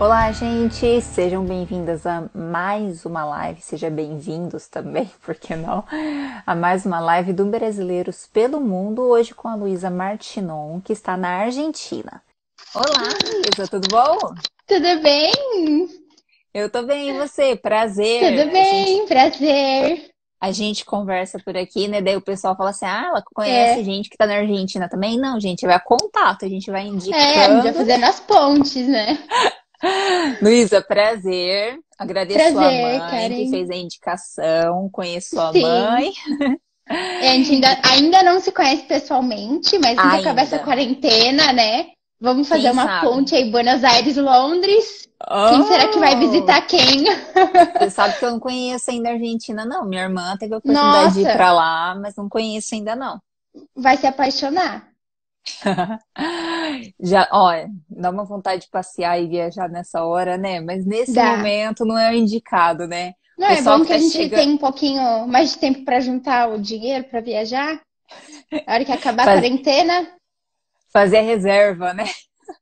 Olá, gente! Sejam bem-vindas a mais uma live, sejam bem-vindos também, por que não? A mais uma live do Brasileiros pelo Mundo, hoje com a Luísa Martinon, que está na Argentina. Olá, Luísa, tudo bom? Tudo bem? Eu tô bem, e você? Prazer! Tudo bem, gente... prazer! A gente conversa por aqui, né? Daí o pessoal fala assim: ah, ela conhece é. gente que tá na Argentina também? Não, gente, vai contato, a gente vai indicando. É, a gente vai fazendo as pontes, né? Luísa, prazer. Agradeço prazer, a mãe Karen. que fez a indicação. Conheço a Sim. mãe. É, a gente ainda, ainda não se conhece pessoalmente, mas quando acabar essa quarentena, né? Vamos fazer quem uma sabe? ponte aí, Buenos Aires, Londres. Oh. Quem será que vai oh! visitar quem? Você sabe que eu não conheço ainda a Argentina, não. Minha irmã teve a oportunidade Nossa. de ir pra lá, mas não conheço ainda, não. Vai se apaixonar. Já, olha, dá uma vontade de passear e viajar nessa hora, né? Mas nesse dá. momento não é o indicado, né? Não, é bom que, que a gente chega... tem um pouquinho mais de tempo para juntar o dinheiro para viajar. A hora que acabar Faz... a quarentena. Fazer a reserva, né?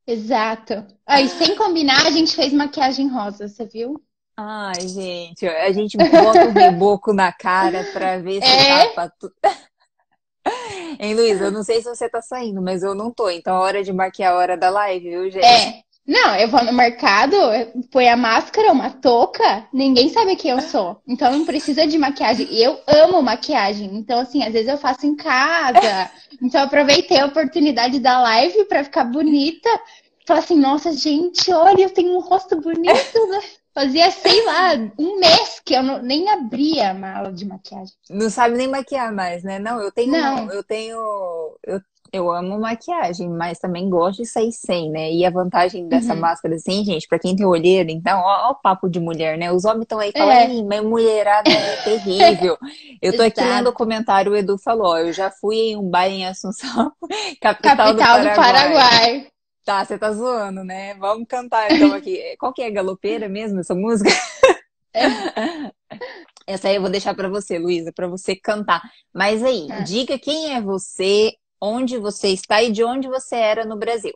Exato. Aí, sem combinar, a gente fez maquiagem rosa, você viu? Ai, gente, a gente bota o reboco na cara pra ver se é? tapa tudo. Hein, Luísa, eu não sei se você tá saindo, mas eu não tô. Então, é hora de marcar a hora da live, viu, gente? É. Não, eu vou no mercado, põe a máscara, uma touca, ninguém sabe quem eu sou. Então não precisa de maquiagem. E eu amo maquiagem. Então, assim, às vezes eu faço em casa. Então eu aproveitei a oportunidade da live para ficar bonita. Falar assim, nossa, gente, olha, eu tenho um rosto bonito, né? Fazia, sei lá, um mês que eu não, nem abria a mala de maquiagem. Não sabe nem maquiar mais, né? Não, eu tenho. Não. Eu tenho. Eu, eu amo maquiagem, mas também gosto de sair sem, né? E a vantagem dessa uhum. máscara, assim, gente, pra quem tem olheira, então, ó, ó, o papo de mulher, né? Os homens estão aí falando, é. mas mulherada é terrível. Eu tô aqui lendo o comentário, o Edu falou, ó, eu já fui em um baile em Assunção, capital, capital do Paraguai. Do Paraguai. Tá, você tá zoando, né? Vamos cantar então aqui. Qual que é? Galopeira mesmo essa música? É. Essa aí eu vou deixar para você, Luísa, para você cantar. Mas aí, é. diga quem é você, onde você está e de onde você era no Brasil.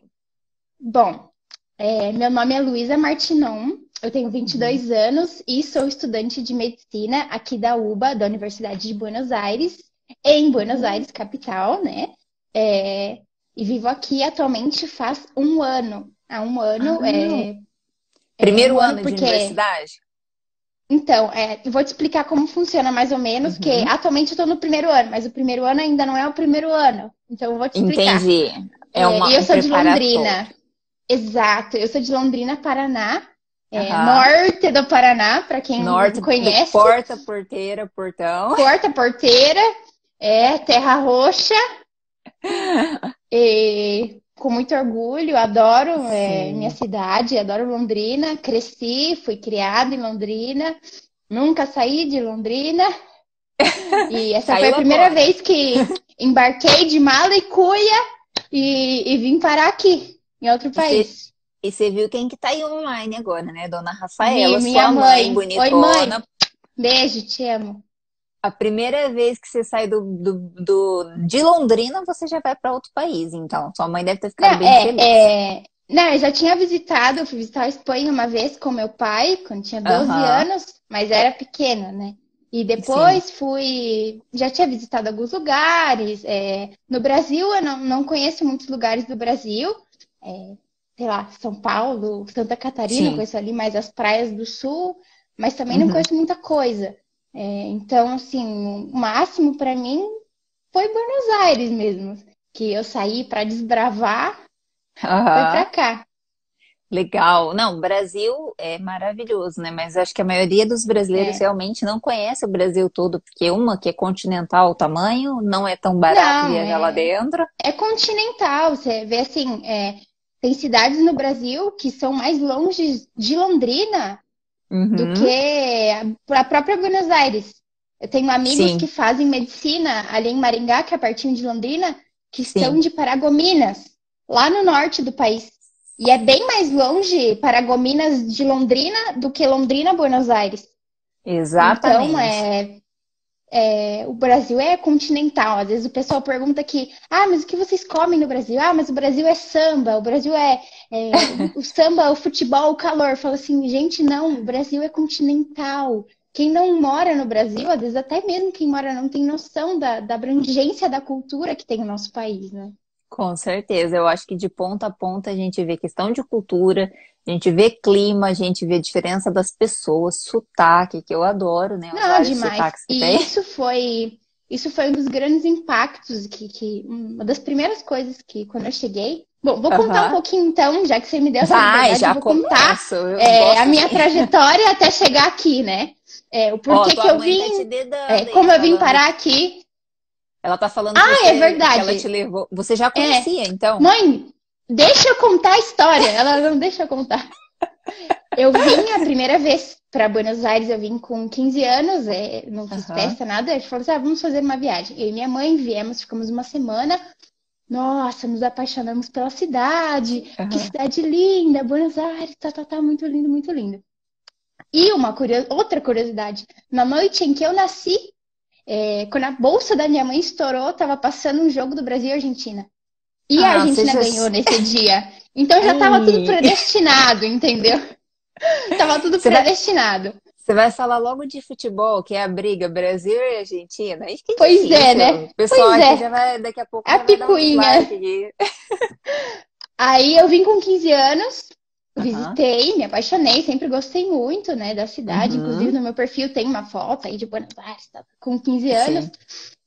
Bom, é, meu nome é Luísa Martinon, eu tenho 22 uhum. anos e sou estudante de medicina aqui da UBA, da Universidade de Buenos Aires, em Buenos uhum. Aires, capital, né? É, e vivo aqui atualmente faz um ano. Há um ano. Ah, é, Primeiro é um ano, ano porque... de universidade? Então, é, eu vou te explicar como funciona mais ou menos, uhum. que atualmente eu estou no primeiro ano, mas o primeiro ano ainda não é o primeiro ano. Então eu vou te explicar. Entendi. É uma, é, eu sou de Londrina. Exato, eu sou de Londrina, Paraná. É, norte do Paraná, para quem norte não conhece. Porta, porteira, portão. Porta, porteira, é, terra roxa. E, com muito orgulho, adoro é, minha cidade, adoro Londrina. Cresci, fui criada em Londrina, nunca saí de Londrina. E essa foi a primeira agora. vez que embarquei de mala e cuia e, e vim parar aqui, em outro país. E você viu quem que tá aí online agora, né? Dona Rafaela, minha mãe, mãe bonitona. Oi, mãe. Beijo, te amo a primeira vez que você sai do, do, do de Londrina, você já vai para outro país, então. Sua mãe deve ter ficado não, bem é, feliz. É... Não, eu já tinha visitado, eu fui visitar a Espanha uma vez com meu pai, quando tinha 12 uhum. anos, mas era pequena, né? E depois Sim. fui. Já tinha visitado alguns lugares. É... No Brasil, eu não, não conheço muitos lugares do Brasil. É... Sei lá, São Paulo, Santa Catarina, Sim. conheço ali mais as praias do sul, mas também uhum. não conheço muita coisa. É, então, assim, o máximo para mim foi Buenos Aires mesmo, que eu saí para desbravar, uhum. foi para cá. Legal. Não, o Brasil é maravilhoso, né? Mas acho que a maioria dos brasileiros é. realmente não conhece o Brasil todo, porque uma que é continental o tamanho, não é tão barato não, viajar é... lá dentro. É continental, você vê assim, é... tem cidades no Brasil que são mais longe de Londrina uhum. do que a própria Buenos Aires. Eu tenho amigos Sim. que fazem medicina ali em Maringá, que é pertinho de Londrina, que Sim. são de Paragominas, lá no norte do país. E é bem mais longe Paragominas de Londrina do que Londrina, Buenos Aires. Exatamente. Então, é, é, o Brasil é continental. Às vezes o pessoal pergunta aqui, ah, mas o que vocês comem no Brasil? Ah, mas o Brasil é samba, o Brasil é, é o samba, o futebol, o calor. Fala assim, gente, não, o Brasil é continental. Quem não mora no Brasil, às vezes até mesmo quem mora não tem noção da, da abrangência da cultura que tem o nosso país, né? Com certeza, eu acho que de ponta a ponta a gente vê questão de cultura, a gente vê clima, a gente vê diferença das pessoas, sotaque, que eu adoro, né? Os Não, demais. e tem. isso foi, isso foi um dos grandes impactos que, que uma das primeiras coisas que quando eu cheguei. Bom, vou contar um pouquinho então, já que você me deu essa Vai, já vou contar é, a minha trajetória até chegar aqui, né? É, o porquê oh, que eu vim, tá dedando, é, como eu vim parar aqui. Ela tá falando ah, que, é verdade. ela te levou. Você já conhecia, é. então? Mãe, Deixa eu contar a história. Ela não deixa eu contar. Eu vim a primeira vez para Buenos Aires, eu vim com 15 anos, é, não fiz uhum. festa, nada. A gente falou assim: ah, vamos fazer uma viagem. Eu e minha mãe viemos, ficamos uma semana. Nossa, nos apaixonamos pela cidade. Uhum. Que cidade linda, Buenos Aires, tá, tá, tá, muito lindo, muito lindo. E uma curios... outra curiosidade: na noite em que eu nasci, é, quando a bolsa da minha mãe estourou, tava passando um jogo do Brasil e Argentina. E ah, a Argentina ganhou nesse dia. Então já estava tudo predestinado, entendeu? Tava tudo você predestinado. Você vai falar logo de futebol, que é a briga Brasil e Argentina. Isso que é pois difícil. é, né? O pessoal pois é. já vai, daqui a pouco, a picuinha. Aí eu vim com 15 anos, visitei, me apaixonei, sempre gostei muito, né, da cidade. Uhum. Inclusive no meu perfil tem uma foto aí de Buenos Aires, tá, com 15 anos. Sim.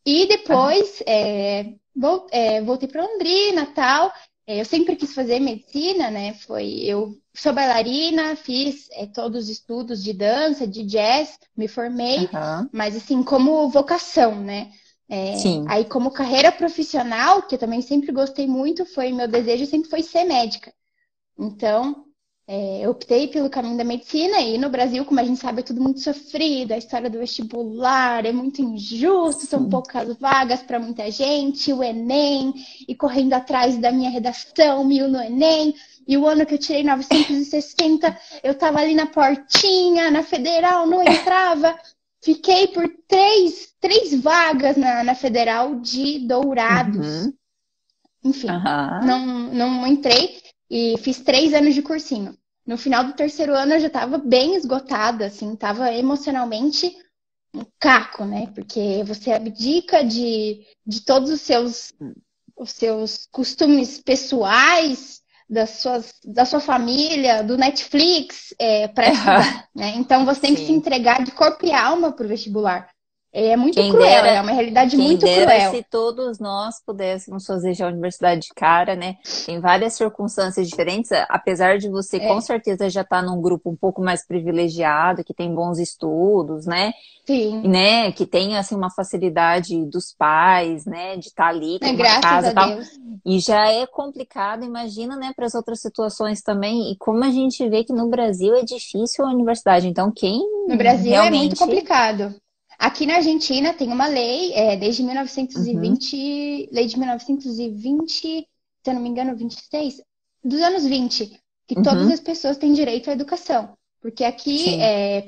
E depois uhum. é, voltei para Londrina tal. É, eu sempre quis fazer medicina, né? Foi eu sou bailarina, fiz é, todos os estudos de dança, de jazz, me formei, uhum. mas assim como vocação, né? É, Sim. Aí como carreira profissional, que eu também sempre gostei muito, foi meu desejo sempre foi ser médica. Então é, eu optei pelo caminho da medicina e no Brasil, como a gente sabe, é tudo muito sofrido, a história do vestibular é muito injusto, são poucas vagas para muita gente, o Enem, e correndo atrás da minha redação, mil no Enem, e o ano que eu tirei 960, eu estava ali na portinha, na federal, não entrava. Fiquei por três, três vagas na, na federal de Dourados. Uhum. Enfim, uhum. Não, não entrei. E fiz três anos de cursinho. No final do terceiro ano eu já estava bem esgotada, assim, estava emocionalmente um caco, né? Porque você abdica de, de todos os seus, os seus costumes pessoais, das suas, da sua família, do Netflix, é, para estudar, né? Então você tem Sim. que se entregar de corpo e alma para o vestibular. É muito quem cruel, dera, é uma realidade muito cruel. se todos nós pudéssemos fazer já a universidade de cara, né? Tem várias circunstâncias diferentes, apesar de você é. com certeza já estar tá num grupo um pouco mais privilegiado, que tem bons estudos, né? Sim. Né? Que tem assim uma facilidade dos pais, né? De estar tá ali com é, uma casa e tal. Deus. E já é complicado, imagina, né, para as outras situações também. E como a gente vê que no Brasil é difícil a universidade. Então, quem no Brasil realmente... é muito complicado. Aqui na Argentina tem uma lei, é, desde 1920, uhum. lei de 1920, se eu não me engano, 26, dos anos 20, que uhum. todas as pessoas têm direito à educação. Porque aqui, é,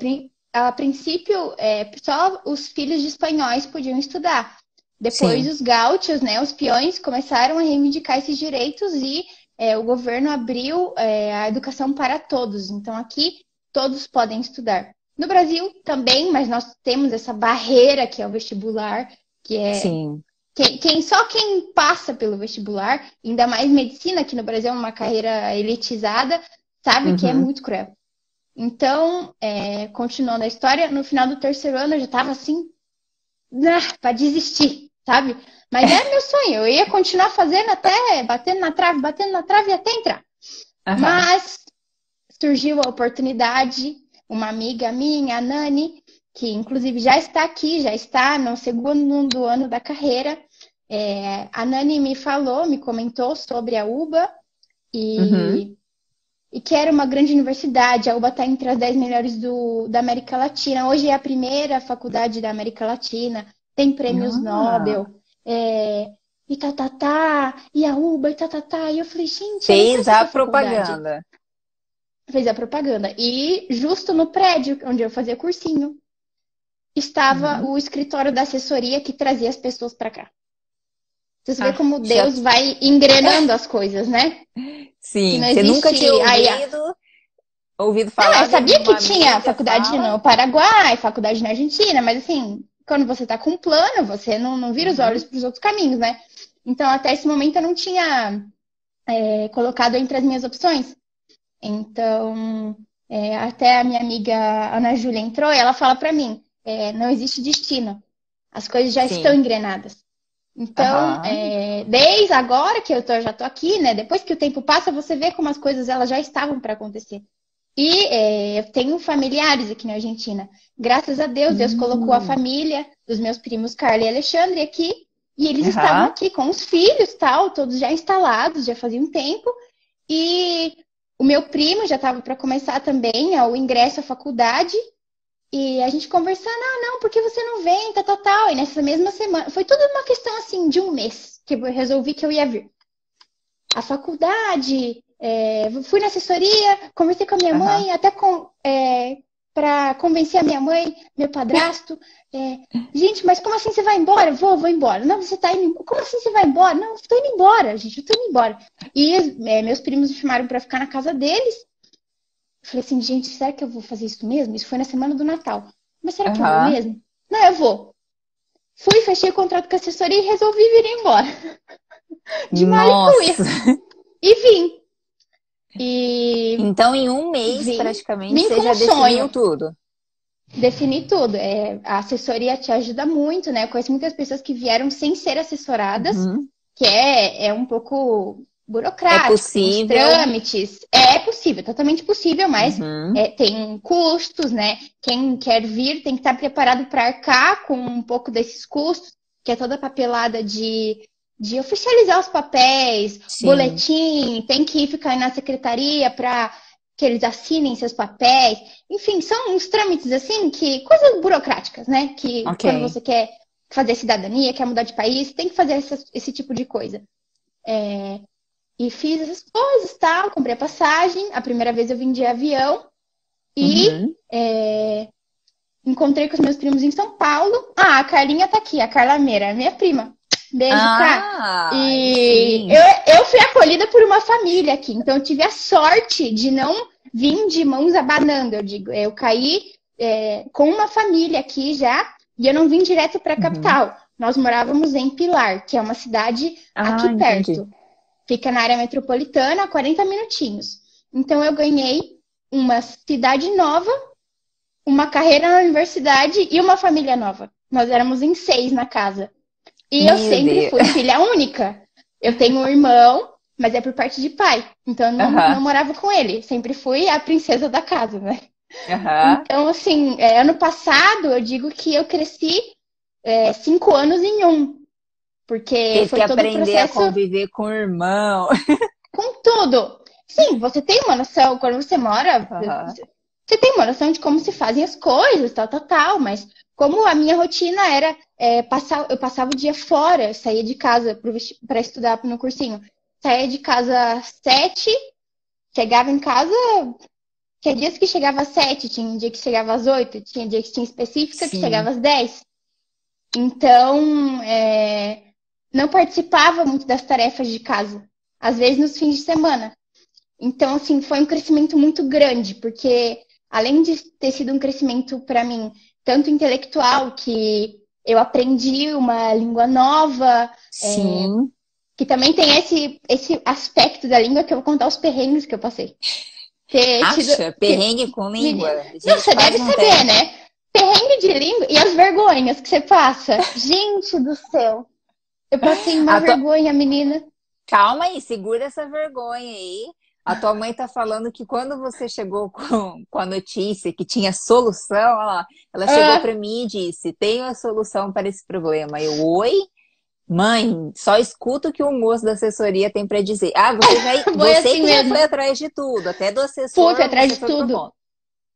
a princípio, é, só os filhos de espanhóis podiam estudar. Depois, Sim. os gaúchos, né, os peões, começaram a reivindicar esses direitos e é, o governo abriu é, a educação para todos. Então, aqui, todos podem estudar. No Brasil também, mas nós temos essa barreira que é o vestibular, que é Sim. Quem, quem, só quem passa pelo vestibular, ainda mais medicina, que no Brasil é uma carreira elitizada, sabe uhum. que é uhum. muito cruel. Então, é, continuando a história, no final do terceiro ano eu já estava assim, né, para desistir, sabe? Mas era meu sonho, eu ia continuar fazendo até, batendo na trave, batendo na trave até entrar. Uhum. Mas surgiu a oportunidade uma amiga minha, a Nani, que inclusive já está aqui, já está no segundo ano da carreira. É, a Nani me falou, me comentou sobre a UBA e, uhum. e que era uma grande universidade. A UBA está entre as 10 melhores do, da América Latina. Hoje é a primeira faculdade da América Latina, tem prêmios ah. Nobel. É, e tá, tá, tá, e a UBA, e tá, tá, tá. E eu falei, gente. Fez a propaganda fez a propaganda. E justo no prédio onde eu fazia cursinho. estava uhum. o escritório da assessoria que trazia as pessoas para cá. Você ah, vê como Deus já... vai engrenando as coisas, né? Sim, você nunca tinha ouvido, Aí, ouvido falar. Não, eu sabia que tinha faculdade fala... no Paraguai, faculdade na Argentina, mas assim, quando você está com um plano, você não, não vira os uhum. olhos para os outros caminhos, né? Então, até esse momento, eu não tinha é, colocado entre as minhas opções. Então, é, até a minha amiga Ana Júlia entrou e ela fala para mim: é, não existe destino. As coisas já Sim. estão engrenadas. Então, uhum. é, desde agora que eu tô, já tô aqui, né? Depois que o tempo passa, você vê como as coisas elas já estavam para acontecer. E é, eu tenho familiares aqui na Argentina. Graças a Deus, Deus uhum. colocou a família dos meus primos Carla e Alexandre aqui. E eles uhum. estavam aqui com os filhos, tal, todos já instalados, já fazia um tempo. E o meu primo já estava para começar também o ingresso à faculdade. E a gente conversando, ah, não, por que você não vem, tal, tal, tal. E nessa mesma semana, foi tudo uma questão assim de um mês que eu resolvi que eu ia vir. A faculdade, é, fui na assessoria, conversei com a minha uhum. mãe, até com, é, para convencer a minha mãe, meu padrasto. É, gente, mas como assim você vai embora? Vou, vou embora. Não, você tá indo. Como assim você vai embora? Não, estou indo embora, gente, eu estou indo embora. E é, meus primos me chamaram para ficar na casa deles. Falei assim, gente, será que eu vou fazer isso mesmo? Isso foi na semana do Natal. Mas será que uhum. eu vou mesmo? Não, eu vou. Fui, fechei o contrato com a assessoria e resolvi vir embora. De mal e vim. E... Então, em um mês, vim, praticamente, vim você já definiu sonho. tudo. Defini tudo. É, a assessoria te ajuda muito, né? Eu conheço muitas pessoas que vieram sem ser assessoradas, uhum. que é, é um pouco burocrático, é possível. trâmites. É possível, totalmente possível, mas uhum. é, tem custos, né? Quem quer vir tem que estar preparado para arcar com um pouco desses custos, que é toda a papelada de, de oficializar os papéis, Sim. boletim, tem que ficar na secretaria para que eles assinem seus papéis. Enfim, são uns trâmites assim que coisas burocráticas, né? Que okay. quando você quer fazer cidadania, quer mudar de país, tem que fazer esse, esse tipo de coisa. É, e fiz essas coisas, tal, comprei a passagem. A primeira vez eu vim de avião e uhum. é, encontrei com os meus primos em São Paulo. Ah, a Carlinha tá aqui, a Carla Meira, minha prima. Beijo, ah, E eu, eu fui acolhida por uma família aqui, então eu tive a sorte de não vir de mãos abanando, eu digo. Eu caí é, com uma família aqui já e eu não vim direto para a uhum. capital. Nós morávamos em Pilar, que é uma cidade ah, aqui perto. Entendi. Fica na área metropolitana, 40 minutinhos. Então eu ganhei uma cidade nova, uma carreira na universidade e uma família nova. Nós éramos em seis na casa. E Meu eu sempre Deus. fui filha única. Eu tenho um irmão, mas é por parte de pai. Então eu não, não morava com ele. Sempre fui a princesa da casa, né? Então, assim, é, ano passado eu digo que eu cresci é, cinco anos em um. Porque Teve foi que todo aprender processo... a conviver com o irmão. Com tudo. Sim, você tem uma noção, quando você mora, você tem uma noção de como se fazem as coisas, tal, tal, tal, mas como a minha rotina era é, passar, eu passava o dia fora, saía de casa para estudar no cursinho. Saía de casa às sete, chegava em casa. Tinha dias que chegava às sete, tinha dia que chegava às oito, tinha dia que tinha específica Sim. que chegava às dez. Então, é, não participava muito das tarefas de casa, às vezes nos fins de semana. Então, assim, foi um crescimento muito grande, porque além de ter sido um crescimento para mim, tanto intelectual, que eu aprendi uma língua nova, é, que também tem esse, esse aspecto da língua que eu vou contar os perrengues que eu passei. Ter Acha? Tido, perrengue com língua? Não, você deve saber, tem. né? Perrengue de língua e as vergonhas que você passa. Gente do céu. Eu passei uma vergonha, menina. Calma aí, segura essa vergonha aí. A tua mãe tá falando que quando você chegou com, com a notícia que tinha solução, ela, ela chegou ah. para mim e disse: Tenho a solução para esse problema. Eu, oi? Mãe, só escuta o que o moço da assessoria tem para dizer. Ah, você já, você assim já foi atrás de tudo, até do assessor. Fui atrás de tudo.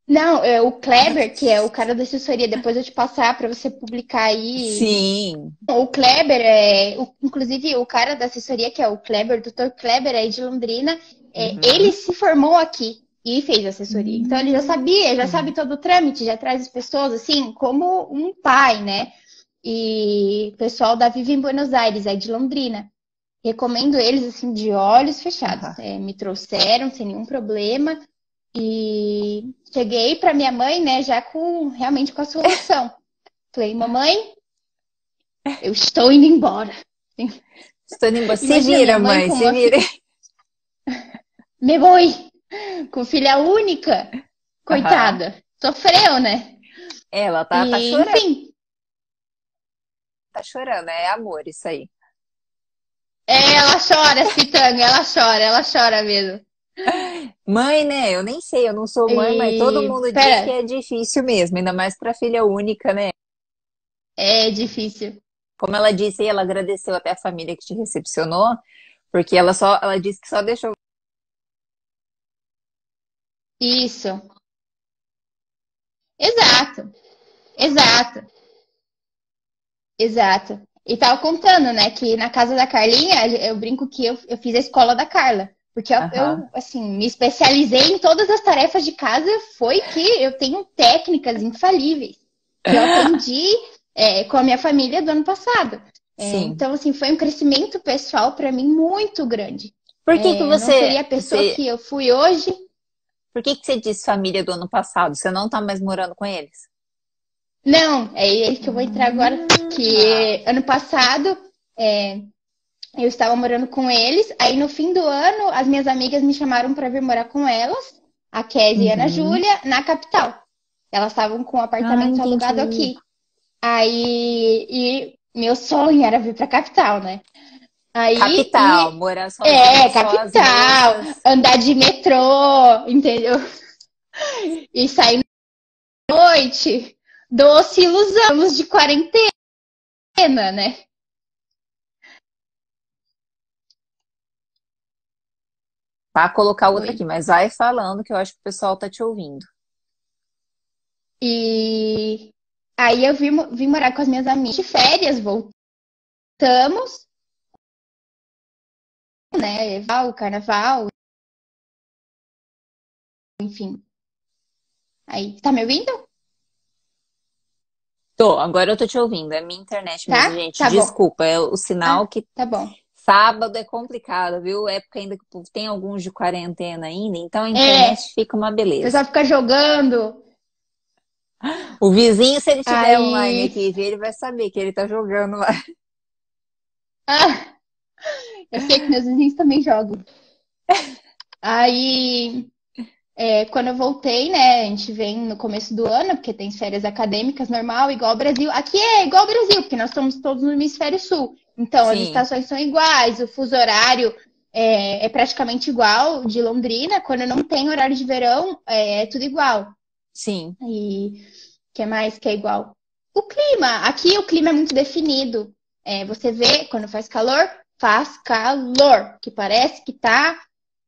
Não, é o Kleber, que é o cara da assessoria, depois eu te passar para você publicar aí. Sim. O Kleber é, o, inclusive o cara da assessoria, que é o Kleber, o Dr. Kleber aí de Londrina, é, uhum. ele se formou aqui. e fez assessoria. Então ele já sabia, já sabe todo o trâmite, já traz as pessoas assim como um pai, né? E o pessoal da Vive em Buenos Aires, é de Londrina. Recomendo eles assim de olhos fechados. Uhum. É, me trouxeram sem nenhum problema e cheguei para minha mãe, né, já com realmente com a solução. Falei, mamãe, eu estou indo embora. Estou indo embora. Se vira, mãe, mãe se vira. Me voy com filha única, coitada, uhum. sofreu, né? Ela tá, tá e, tá chorando. Enfim. Tá chorando, é amor isso aí. É, ela chora, Pitanga, ela chora, ela chora mesmo. Mãe, né? Eu nem sei, eu não sou mãe, e... mas todo mundo Pera. diz que é difícil mesmo, ainda mais para filha única, né? É difícil. Como ela disse, ela agradeceu até a família que te recepcionou, porque ela só, ela disse que só deixou isso. Exato. Exato. Exato. E tava contando, né, que na casa da Carlinha, eu brinco que eu, eu fiz a escola da Carla. Porque eu, uhum. eu, assim, me especializei em todas as tarefas de casa, foi que eu tenho técnicas infalíveis que eu aprendi é, com a minha família do ano passado. É, então, assim, foi um crescimento pessoal para mim muito grande. Por que, é, que você. Não seria a pessoa você... que eu fui hoje por que, que você disse família do ano passado? Você não tá mais morando com eles? Não, é aí que eu vou entrar agora. Que ano passado é, eu estava morando com eles. Aí no fim do ano, as minhas amigas me chamaram para vir morar com elas, a Kézia uhum. e a Ana uhum. Júlia, na capital. Elas estavam com um apartamento ah, alugado aqui. Aí, e meu sonho era vir para a capital, né? Aí, capital, e... morar sozinho. É, capital. Andar de metrô, entendeu? E sair noite. Doce ilusão de quarentena, né? Tá, colocar outra Oi. aqui, mas vai falando que eu acho que o pessoal tá te ouvindo. E aí eu vim, vim morar com as minhas amigas de férias, voltamos né? Carnaval. Enfim. Aí, tá me ouvindo? Tô, agora eu tô te ouvindo. É minha internet tá? mesmo, gente. Tá Desculpa, é o sinal ah, que. Tá bom. Sábado é complicado, viu? Época ainda que tem alguns de quarentena ainda, então a é. internet é. fica uma beleza. Você só fica jogando. O vizinho, se ele tiver Aí... online aqui, ele vai saber que ele tá jogando lá. Ah, eu sei que meus vizinhos também jogam. Aí, é, quando eu voltei, né? A gente vem no começo do ano, porque tem férias acadêmicas normal, igual ao Brasil. Aqui é igual ao Brasil, porque nós estamos todos no hemisfério sul. Então, Sim. as estações são iguais, o fuso horário é, é, praticamente igual de Londrina. Quando não tem horário de verão, é, é tudo igual. Sim. E o que mais que é igual? O clima. Aqui o clima é muito definido. É, você vê quando faz calor, faz calor, que parece que tá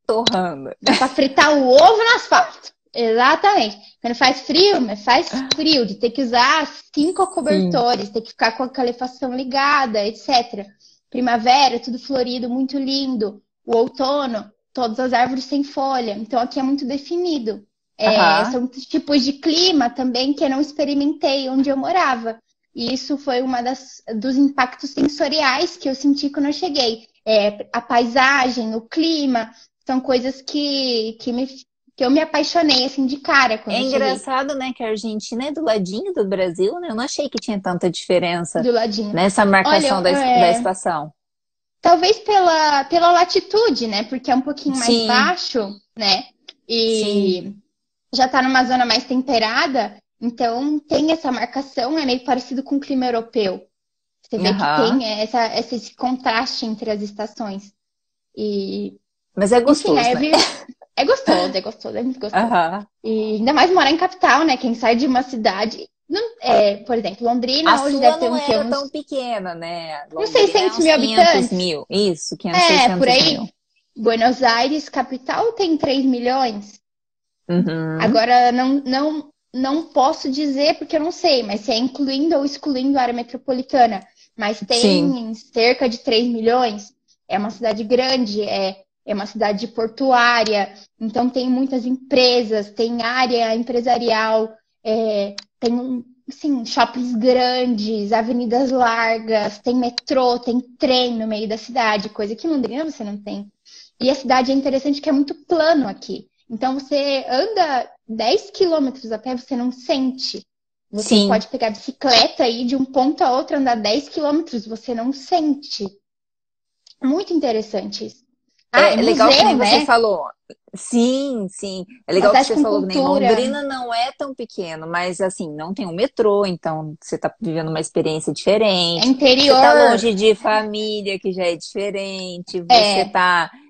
torrando. Dá pra fritar o ovo no asfalto. Exatamente. Quando faz frio, mas faz frio, de ter que usar cinco cobertores, Sim. ter que ficar com a calefação ligada, etc. Primavera, tudo florido, muito lindo. O outono, todas as árvores sem folha. Então aqui é muito definido. É, São tipos de clima também que eu não experimentei onde eu morava. E isso foi uma das dos impactos sensoriais que eu senti quando eu cheguei. É, a paisagem, o clima, são coisas que, que, me, que eu me apaixonei assim de cara quando É engraçado, né, que a Argentina é do ladinho do Brasil, né? Eu não achei que tinha tanta diferença do ladinho. nessa marcação Olha, da, é... da estação. Talvez pela, pela latitude, né? Porque é um pouquinho mais Sim. baixo, né? E Sim. já tá numa zona mais temperada. Então, tem essa marcação, é meio parecido com o clima europeu. Você vê uhum. que tem essa, esse contraste entre as estações. E... Mas é gostoso, Enfim, né? É gostoso, é gostoso, é muito gostoso. Uhum. E ainda mais morar em capital, né? Quem sai de uma cidade... Não, é, por exemplo, Londrina a hoje deve ter um que uns... tão pequena, né? Uns 600 mil habitantes. mil, isso, 500, é, 600 por aí. Mil. Buenos Aires, capital, tem 3 milhões. Uhum. Agora, não, não, não posso dizer porque eu não sei, mas se é incluindo ou excluindo a área metropolitana. Mas tem Sim. cerca de 3 milhões. É uma cidade grande, é, é uma cidade portuária, então tem muitas empresas, tem área empresarial, é, tem assim, shoppings grandes, avenidas largas, tem metrô, tem trem no meio da cidade, coisa que em Londrina você não tem. E a cidade é interessante que é muito plano aqui. Então você anda 10 quilômetros a pé, você não sente. Você Sim. pode pegar bicicleta e ir de um ponto a outro andar 10 quilômetros, você não sente. Muito interessante isso. Ah, é, é legal museu, que né? você falou. Sim, sim. É legal que você falou que nem Londrina não é tão pequeno, mas assim, não tem um metrô, então você tá vivendo uma experiência diferente. É interior. Você tá longe de família, que já é diferente. Você é.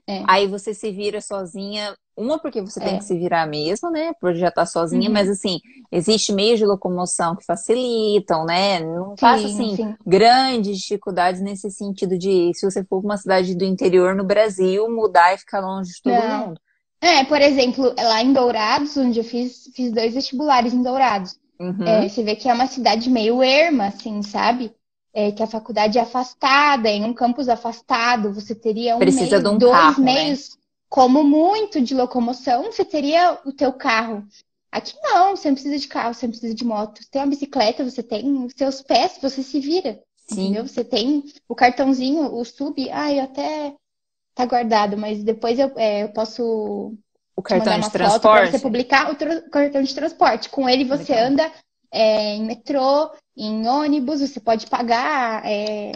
É. Aí você se vira sozinha uma, porque você tem é. que se virar mesmo, né? Por já estar tá sozinha, uhum. mas assim, existe meios de locomoção que facilitam, né? Não passa assim sim. grandes dificuldades nesse sentido de se você for para uma cidade do interior no Brasil, mudar e ficar longe de todo Não. mundo. É, por exemplo, lá em Dourados, onde eu fiz, fiz dois vestibulares em Dourados. Uhum. É, você vê que é uma cidade meio erma, assim, sabe? É, que a faculdade é afastada, em um campus afastado, você teria um Precisa meio, de um dois carro, né? meios. Né? como muito de locomoção, você teria o teu carro. Aqui não, você não precisa de carro, você não precisa de moto. Você tem uma bicicleta, você tem os seus pés, você se vira. Sim. Entendeu? Você tem o cartãozinho, o sub, ai, até tá guardado, mas depois eu, é, eu posso o cartão de transporte. você publicar o cartão de transporte. Com ele você Legal. anda é, em metrô, em ônibus, você pode pagar. É...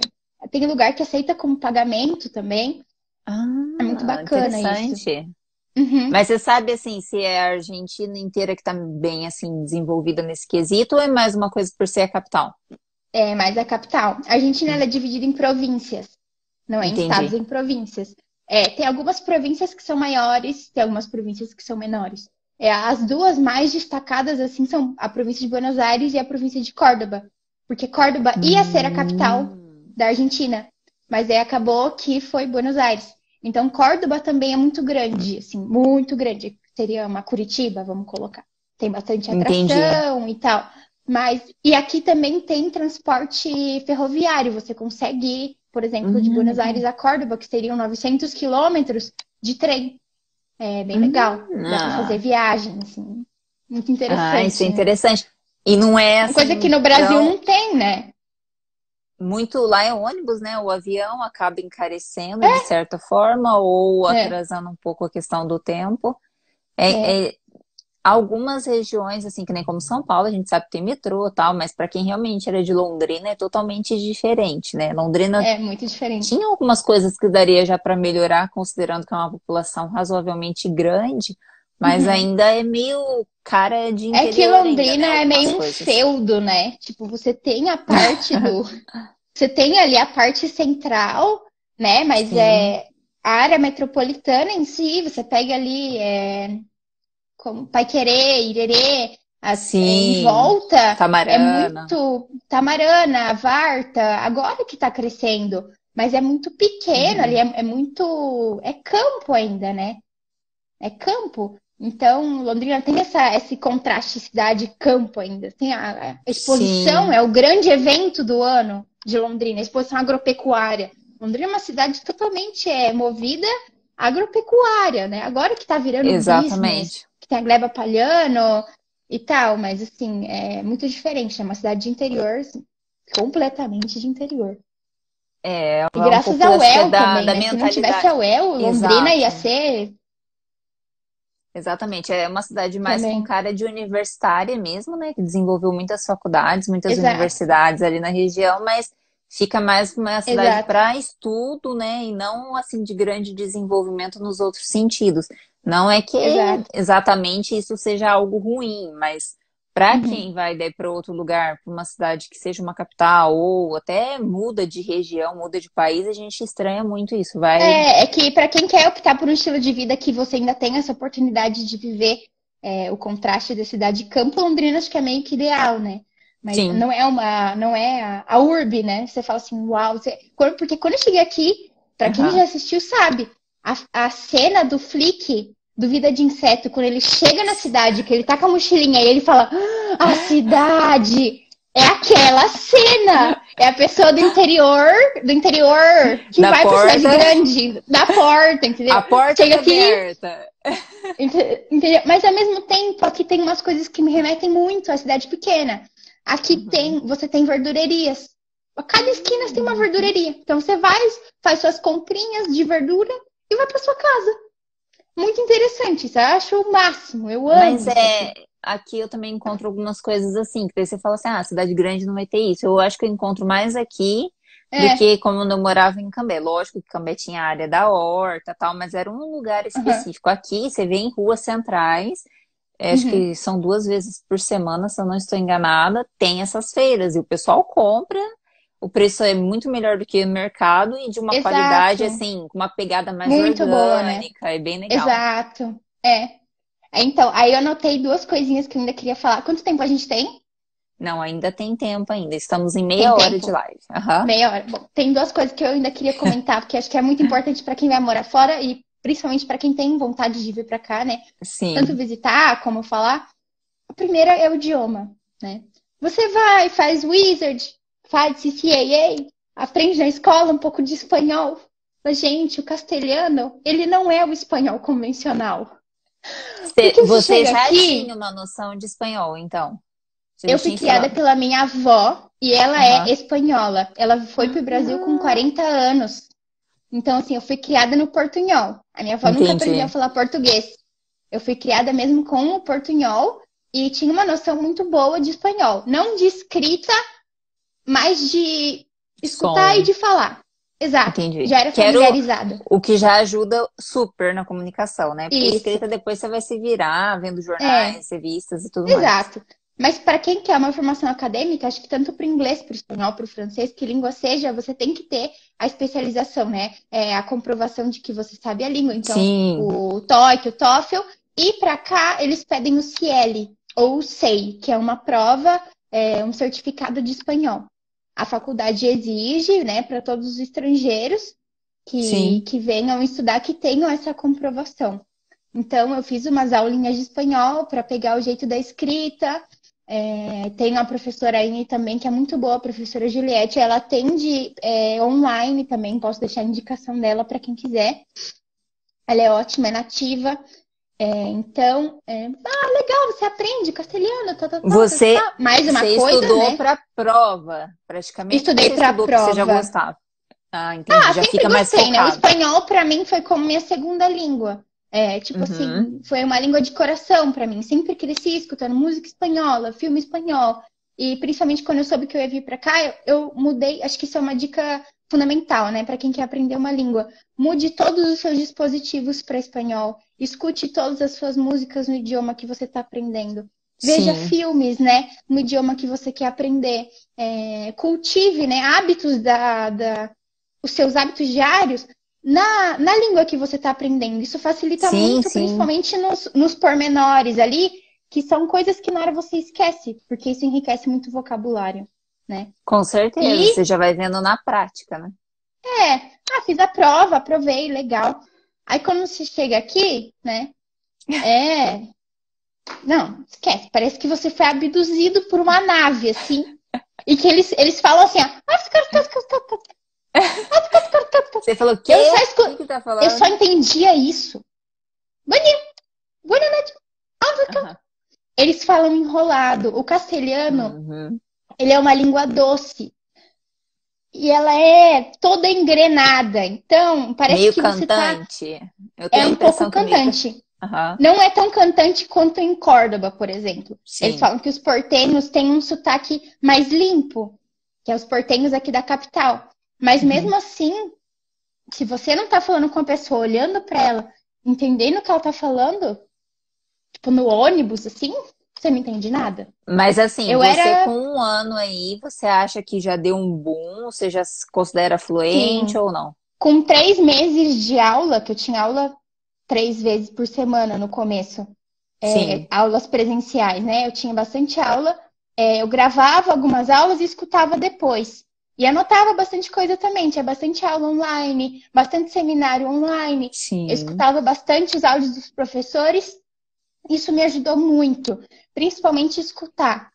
Tem lugar que aceita como pagamento também. Ah, é muito bacana interessante. isso. Uhum. Mas você sabe assim se é a Argentina inteira que está bem assim desenvolvida nesse quesito ou é mais uma coisa por ser a capital? É mais a capital. A Argentina é dividida em províncias, não é Entendi. em estados, em províncias. É, tem algumas províncias que são maiores, tem algumas províncias que são menores. É, as duas mais destacadas assim são a província de Buenos Aires e a província de Córdoba, porque Córdoba ia ser a capital hum. da Argentina, mas aí acabou que foi Buenos Aires. Então, Córdoba também é muito grande, assim, muito grande. Seria uma Curitiba, vamos colocar. Tem bastante atração Entendi. e tal. Mas, e aqui também tem transporte ferroviário. Você consegue ir, por exemplo, uhum. de Buenos Aires a Córdoba, que seriam 900 quilômetros de trem. É bem legal. Uhum. Dá pra fazer viagem, assim. Muito interessante. Ah, isso é interessante. E não é assim. Coisa que no Brasil então... não tem, né? muito lá é ônibus, né? O avião acaba encarecendo é. de certa forma ou é. atrasando um pouco a questão do tempo. É, é, é. Algumas regiões, assim, que nem como São Paulo, a gente sabe que tem metrô e tal, mas para quem realmente era de Londrina é totalmente diferente, né? Londrina é muito diferente. Tinha algumas coisas que daria já para melhorar, considerando que é uma população razoavelmente grande, mas uhum. ainda é meio cara de interior. É que Londrina ainda, né? é meio um feudo, né? Tipo, você tem a parte do. você tem ali a parte central, né? Mas Sim. é a área metropolitana em si, você pega ali é, como Paiquerê, Irerê, assim, em volta. Tamarana. É muito. Tamarana, Varta, agora que tá crescendo. Mas é muito pequeno uhum. ali, é, é muito. É campo ainda, né? É campo. Então, Londrina tem essa, esse contraste cidade-campo ainda. Tem a, a exposição, Sim. é o grande evento do ano de Londrina, a exposição agropecuária. Londrina é uma cidade totalmente é, movida agropecuária, né? Agora que está virando Exatamente. business, que tem a Gleba Palhano e tal, mas assim, é muito diferente, é uma cidade de interior, assim, completamente de interior. É, e graças ao da, também, da né? Se não tivesse a UEL, Londrina Exato. ia ser Exatamente, é uma cidade mais Também. com cara de universitária mesmo, né? Que desenvolveu muitas faculdades, muitas Exato. universidades ali na região, mas fica mais uma cidade para estudo, né? E não assim de grande desenvolvimento nos outros sentidos. Não é que Exato. exatamente isso seja algo ruim, mas para uhum. quem vai daí para outro lugar, para uma cidade que seja uma capital ou até muda de região, muda de país, a gente estranha muito isso. Vai... É, é que para quem quer optar por um estilo de vida que você ainda tem essa oportunidade de viver é, o contraste da cidade campo, Londrina acho que é meio que ideal, né? Mas Sim. não é uma, não é a, a urbe, né? Você fala assim, uau, você... porque quando eu cheguei aqui, para quem uhum. já assistiu sabe, a, a cena do Flick do Vida de Inseto, quando ele chega na cidade, que ele tá com a mochilinha e ele fala, ah, a cidade! é aquela cena. É a pessoa do interior, do interior que da vai porta. pra cidade grande, da porta, entendeu? A porta Chega tá aqui, aberta. entendeu? Mas ao mesmo tempo, aqui tem umas coisas que me remetem muito à cidade pequena. Aqui Uhum. tem, você tem verdurerias. A cada esquina tem uma verdureria. Então você vai, faz suas comprinhas de verdura e vai pra sua casa. Muito interessante, eu acho o máximo. Eu amo. Mas é, aqui. eu também encontro algumas coisas assim, que daí você fala assim, ah, cidade grande não vai ter isso. Eu acho que eu encontro mais aqui É. do que como eu morava em Cambé. Lógico que Cambé tinha a área da horta e tal, mas era um lugar específico. Aqui você vê em ruas centrais, é, acho Uhum. que são duas vezes por semana, se eu não estou enganada, tem essas feiras e o pessoal compra. O preço é muito melhor do que o mercado e de uma Exato. qualidade, assim, com uma pegada mais Muito boa, né? orgânica. É bem legal. Exato. É. Então, aí eu anotei duas coisinhas que eu ainda queria falar. Quanto tempo a gente tem? Não, ainda tem tempo ainda. Estamos em meia Tem hora tempo. de live. Aham. Meia hora. Bom, tem duas coisas que eu ainda queria comentar, porque acho que é muito importante para quem vai morar fora e principalmente para quem tem vontade de vir para cá, né? Sim. Tanto visitar como falar. A primeira é o idioma, né? Você vai, faz Wizard, faz CCAA, aprende na escola um pouco de espanhol. Mas, gente, o castelhano, ele não é o espanhol convencional. Cê- você já aqui- tinha uma noção de espanhol, então? Você Eu fui criada pela minha avó e ela Aham. é espanhola. Ela foi pro Brasil com 40 anos. Então, assim, eu fui criada no portunhol. A minha avó nunca Entendi. aprendeu a falar português. Eu fui criada mesmo com o portunhol e tinha uma noção muito boa de espanhol. Não de escrita, mas de escutar Som. e de falar. Exato. Entendi. Já era familiarizada. O que já ajuda super na comunicação, né? Porque Isso. É. escrita depois você vai se virar, vendo jornais, revistas e tudo mais. Exato. Mas para quem quer uma formação acadêmica, acho que tanto para o inglês, para o espanhol, para o francês, que língua seja, você tem que ter a especialização, né? É a comprovação de que você sabe a língua. Então, Sim. o TOEIC, o TOEFL. E para cá, eles pedem o CIEL, ou o SEI, que é uma prova, é, um certificado de espanhol. A faculdade exige, né, para todos os estrangeiros que, Sim. que venham estudar, que tenham essa comprovação. Então, eu fiz umas aulinhas de espanhol para pegar o jeito da escrita. É, tem a professora Aine também, que é muito boa, a professora Juliette. Ela atende é, online também, posso deixar a indicação dela para quem quiser. Ela é ótima, é nativa. É, então, é, ah, legal, você aprende castelhano, tá, tá, tá, Você- tá, tá. Mais uma Você coisa, estudou né? pra prova, praticamente. Estudei estudou porque Você já prova. gostava. Ah, entendi. Ah, já fica mais gostei, né? O espanhol pra mim foi como minha segunda língua. É, tipo Uhum. assim, foi uma língua de coração pra mim. Sempre cresci escutando música espanhola, filme espanhol. E principalmente quando eu soube que eu ia vir pra cá, eu, eu mudei. Acho que isso é uma dica fundamental, né, Pra quem quer aprender uma língua. Mude todos os seus dispositivos para espanhol. Escute todas as suas músicas no idioma que você está aprendendo. Veja Sim. filmes, né, no idioma que você quer aprender. É, cultive, né, hábitos da, da, os seus hábitos diários na, na língua que você está aprendendo. Isso facilita Sim, muito, sim. principalmente nos, nos pormenores ali, que são coisas que na hora você esquece, porque isso enriquece muito o vocabulário, né? Com certeza. E- Você já vai vendo na prática, né? É, ah, fiz a prova, aprovei, legal. Aí quando você chega aqui, né? É. Não, esquece. Parece que você foi abduzido por uma nave, assim. E que eles, eles falam assim, ó. Você falou o quê? Eu só escu- que que tá falando? Eu só entendia isso. Eles falam enrolado. O castelhano, Uhum. Ele é uma língua doce. E ela é toda engrenada. Então, parece Meio que você tá. cantante. Eu tenho É um pouco meio- cantante. Aham. Não é tão cantante quanto em Córdoba, por exemplo. Sim. Eles falam que os portenhos têm um sotaque mais limpo, que é os portenhos aqui da capital. Mas Uhum. mesmo assim, se você não tá falando com a pessoa, olhando pra ela, entendendo o que ela tá falando, tipo no ônibus, assim, você não entende nada. Mas assim, Eu você era- com um ano aí, você acha que já deu um boom? Você já se considera fluente Sim. ou não? Com três meses de aula, que eu tinha aula três vezes por semana no começo, é, aulas presenciais, né? Eu tinha bastante aula, é, eu gravava algumas aulas e escutava depois. E anotava bastante coisa também, tinha bastante aula online, bastante seminário online. Sim. Eu escutava bastante os áudios dos professores. Isso me ajudou muito, principalmente escutar.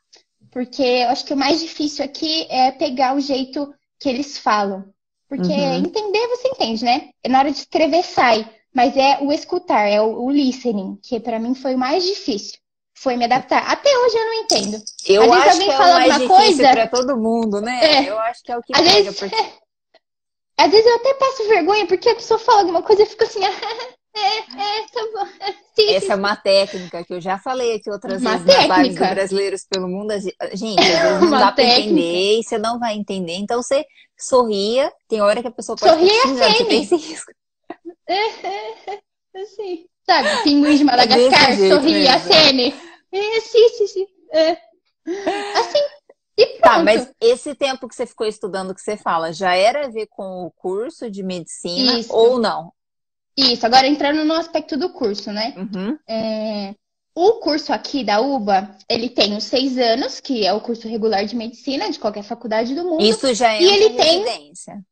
porque eu acho que o mais difícil aqui é pegar o jeito que eles falam. Porque uhum. entender você entende, né? Na hora de escrever sai, mas é o escutar, é o, o listening, que para mim foi o mais difícil. Foi me adaptar. Até hoje eu não entendo. Eu Às acho que é o mais difícil coisa... para todo mundo, né? É. Eu acho que é o que Às pega, vezes... porque... Às vezes eu até passo vergonha, porque a pessoa fala alguma coisa e eu fico assim, é, é, tá Essa é uma técnica que eu já falei aqui outras uma vezes técnica. lives do Brasileiros pelo Mundo. Gente, às vezes não dá pra entender e você não vai entender. Então você sorria, tem hora que a pessoa pode Sorria assim. você tem esse risco. É, é, assim. Sabe, pinguim de Madagascar, é sorria, acene. É, sim, sim, sim. É. Assim, e pronto. Tá, mas esse tempo que você ficou estudando, que você fala, já era a ver com o curso de medicina Isso. ou não? Isso, agora entrando no aspecto do curso, né? Uhum. É, o curso aqui da UBA, ele tem os seis anos, que é o curso regular de medicina de qualquer faculdade do mundo. Isso já é e ele residência. Tem...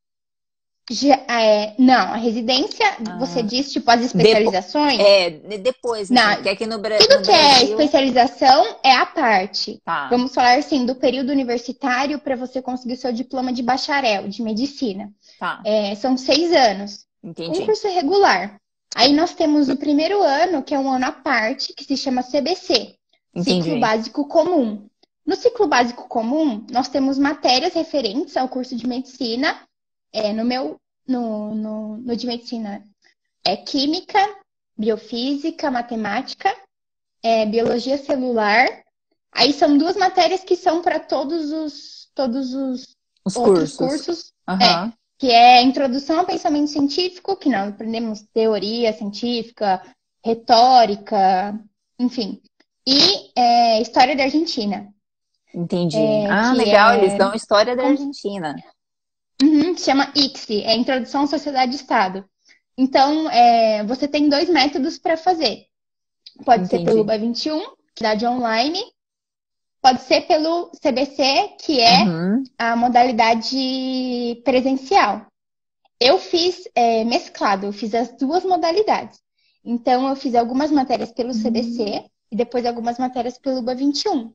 Já, é, não, a residência, ah. você diz, tipo, as especializações? Depo é, depois, assim, não, que aqui no, Bra tudo no que é Brasil... é especialização é a parte. Tá. Vamos falar, assim, do período universitário para você conseguir o seu diploma de bacharel, de medicina. Tá. É, são seis anos. Entendi. Um curso regular. Aí nós temos o primeiro ano, que é um ano à parte, que se chama CBC. Entendi. Ciclo Básico Comum. No ciclo básico comum, nós temos matérias referentes ao curso de medicina. É, no meu, no, no, no de medicina, é química, biofísica, matemática, é, biologia celular. Aí são duas matérias que são para todos os, todos os, os outros cursos. cursos. Uhum. É, que é Introdução ao Pensamento Científico, que nós aprendemos teoria científica, retórica, enfim. E é, História da Argentina. Entendi. É, ah, legal, é... eles dão História da Argentina. Uhum, se chama ICSI, é Introdução à Sociedade e Estado. Então, é, você tem dois métodos para fazer. Pode Entendi. ser pelo UBA21, que dá de online, Pode ser pelo CBC, que é uhum. a modalidade presencial. Eu fiz é, mesclado, eu fiz as duas modalidades. Então, eu fiz algumas matérias pelo uhum. CBC e depois algumas matérias pelo UBA 21.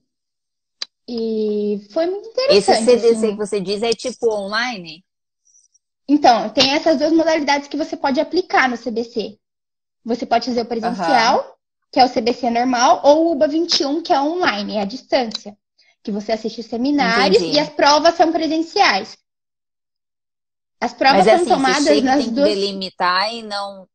E foi muito interessante. Esse CDC assim. que você diz é tipo online? Então, tem essas duas modalidades que você pode aplicar no CBC. Você pode fazer o presencial uhum que é o CBC normal, ou o UBA 21, que é online, é a distância. Que você assiste seminários Entendi. e as provas são presenciais. As provas Mas, são assim, tomadas nas tem duas. Que delimitar e não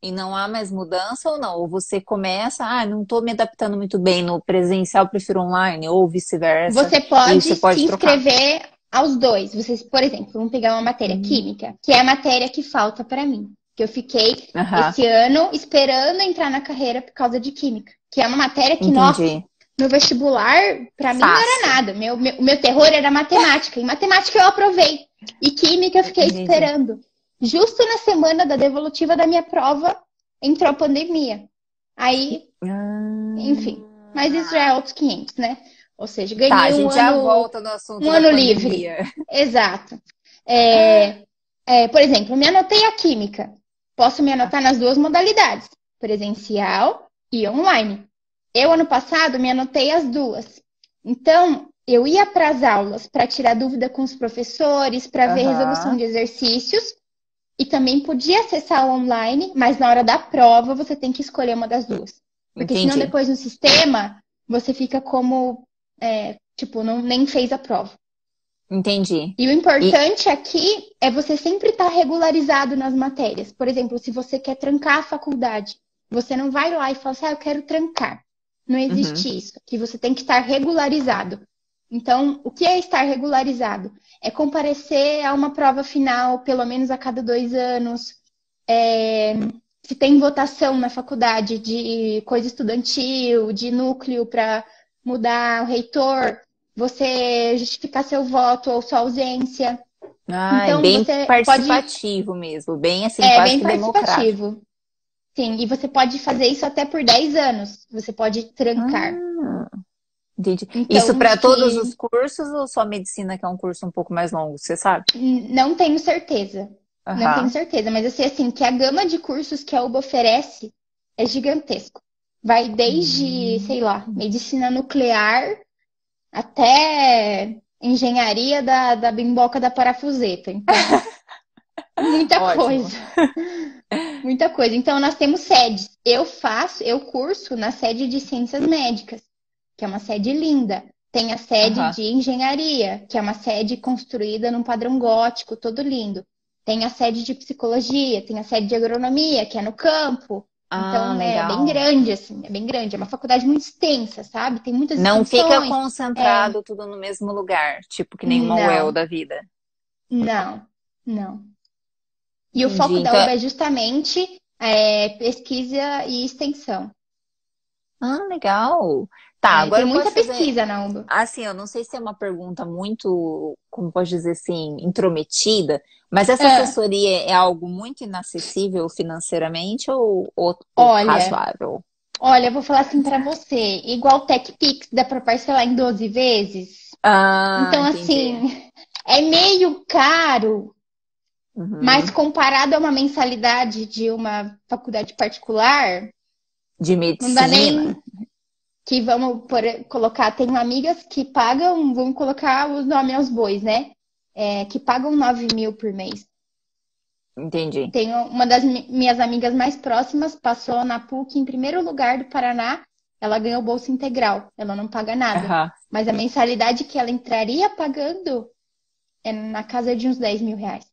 e não há mais mudança ou não? Ou você começa, ah, não estou me adaptando muito bem no presencial, prefiro online, ou vice-versa. Você pode, você pode se trocar. inscrever aos dois. Vocês, por exemplo, vamos pegar uma matéria hum. química, que é a matéria que falta para mim que eu fiquei uhum. esse ano esperando entrar na carreira por causa de química. Que é uma matéria que, Entendi. nossa, no vestibular, para mim não era nada. Meu, meu, o meu terror era matemática. E matemática eu aprovei. E química eu fiquei Entendi. esperando. Justo na semana da devolutiva da minha prova, entrou a pandemia. Aí, ah. enfim. Mas isso já é outros 500, né? Ou seja, ganhei tá, a gente um já ano, volta no assunto um ano livre. Exato. É, é, por exemplo, me anotei a química. Posso me anotar nas duas modalidades, presencial e online. Eu, ano passado, me anotei as duas. Então, eu ia para as aulas para tirar dúvida com os professores, para ver uhum. resolução de exercícios. E também podia acessar o online, mas na hora da prova você tem que escolher uma das duas. Porque Entendi. senão depois no sistema você fica como, é, tipo, não, nem fez a prova. Entendi. E o importante e... aqui é você sempre estar tá regularizado nas matérias. Por exemplo, se você quer trancar a faculdade, você não vai lá e fala assim, ah, eu quero trancar. Não existe uhum. isso. Que você tem que estar regularizado. Então, o que é estar regularizado? É comparecer a uma prova final pelo menos a cada dois anos. É... se tem votação na faculdade de coisa estudantil, de núcleo para mudar o reitor, você justificar seu voto ou sua ausência. Ah, então, é bem participativo pode... mesmo, bem assim, é, bem participativo. Sim, e você pode fazer isso até por 10 anos. Você pode trancar. Ah, entendi. Então, isso para que... todos os cursos ou só medicina, que é um curso um pouco mais longo, você sabe? Não tenho certeza. Uhum. Não tenho certeza, mas eu sei assim que a gama de cursos que a UBA oferece é gigantesco. Vai desde, hum. sei lá, medicina nuclear até engenharia da, da bimboca da parafuseta. Então, muita coisa. muita coisa. Então, nós temos sedes. Eu faço, eu curso na sede de ciências médicas, que é uma sede linda. Tem a sede uhum. de engenharia, que é uma sede construída num padrão gótico, todo lindo. Tem a sede de psicologia, tem a sede de agronomia, que é no campo. Ah, então, né, é bem grande, assim, é bem grande. É uma faculdade muito extensa, sabe? Tem muitas Não fica concentrado é... tudo no mesmo lugar, tipo que nem uma UEL da vida. Não, não. E o foco da então... UEL é justamente é, pesquisa e extensão. Ah, legal. Tá, é, agora tem muita pesquisa na UBA. Assim, eu não sei se é uma pergunta muito, como pode dizer assim, intrometida, mas essa é. assessoria é algo muito inacessível financeiramente ou, ou, olha, razoável? Olha, eu vou falar assim para você, igual o TechPix, dá para parcelar em 12 vezes. Ah, então, entendi. assim, é meio caro, uhum. mas comparado a uma mensalidade de uma faculdade particular, de medicina. Não dá nem que vamos por, colocar, tenho amigas que pagam, vamos colocar o nome aos bois, né? É, que pagam 9 mil por mês. Entendi. Tenho uma das minhas amigas mais próximas, passou na PUC em primeiro lugar do Paraná, ela ganhou bolsa integral, ela não paga nada. Uhum. Mas a mensalidade que ela entraria pagando é na casa de uns 10 mil reais.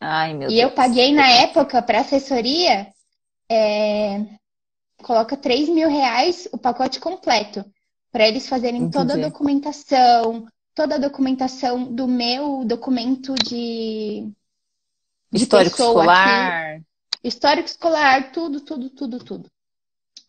Ai, meu e Deus. eu paguei na época para assessoria é, coloca 3 mil reais o pacote completo, para eles fazerem Entendi. toda a documentação, toda a documentação do meu documento de, de histórico escolar. Aqui. Histórico escolar, tudo, tudo, tudo, tudo.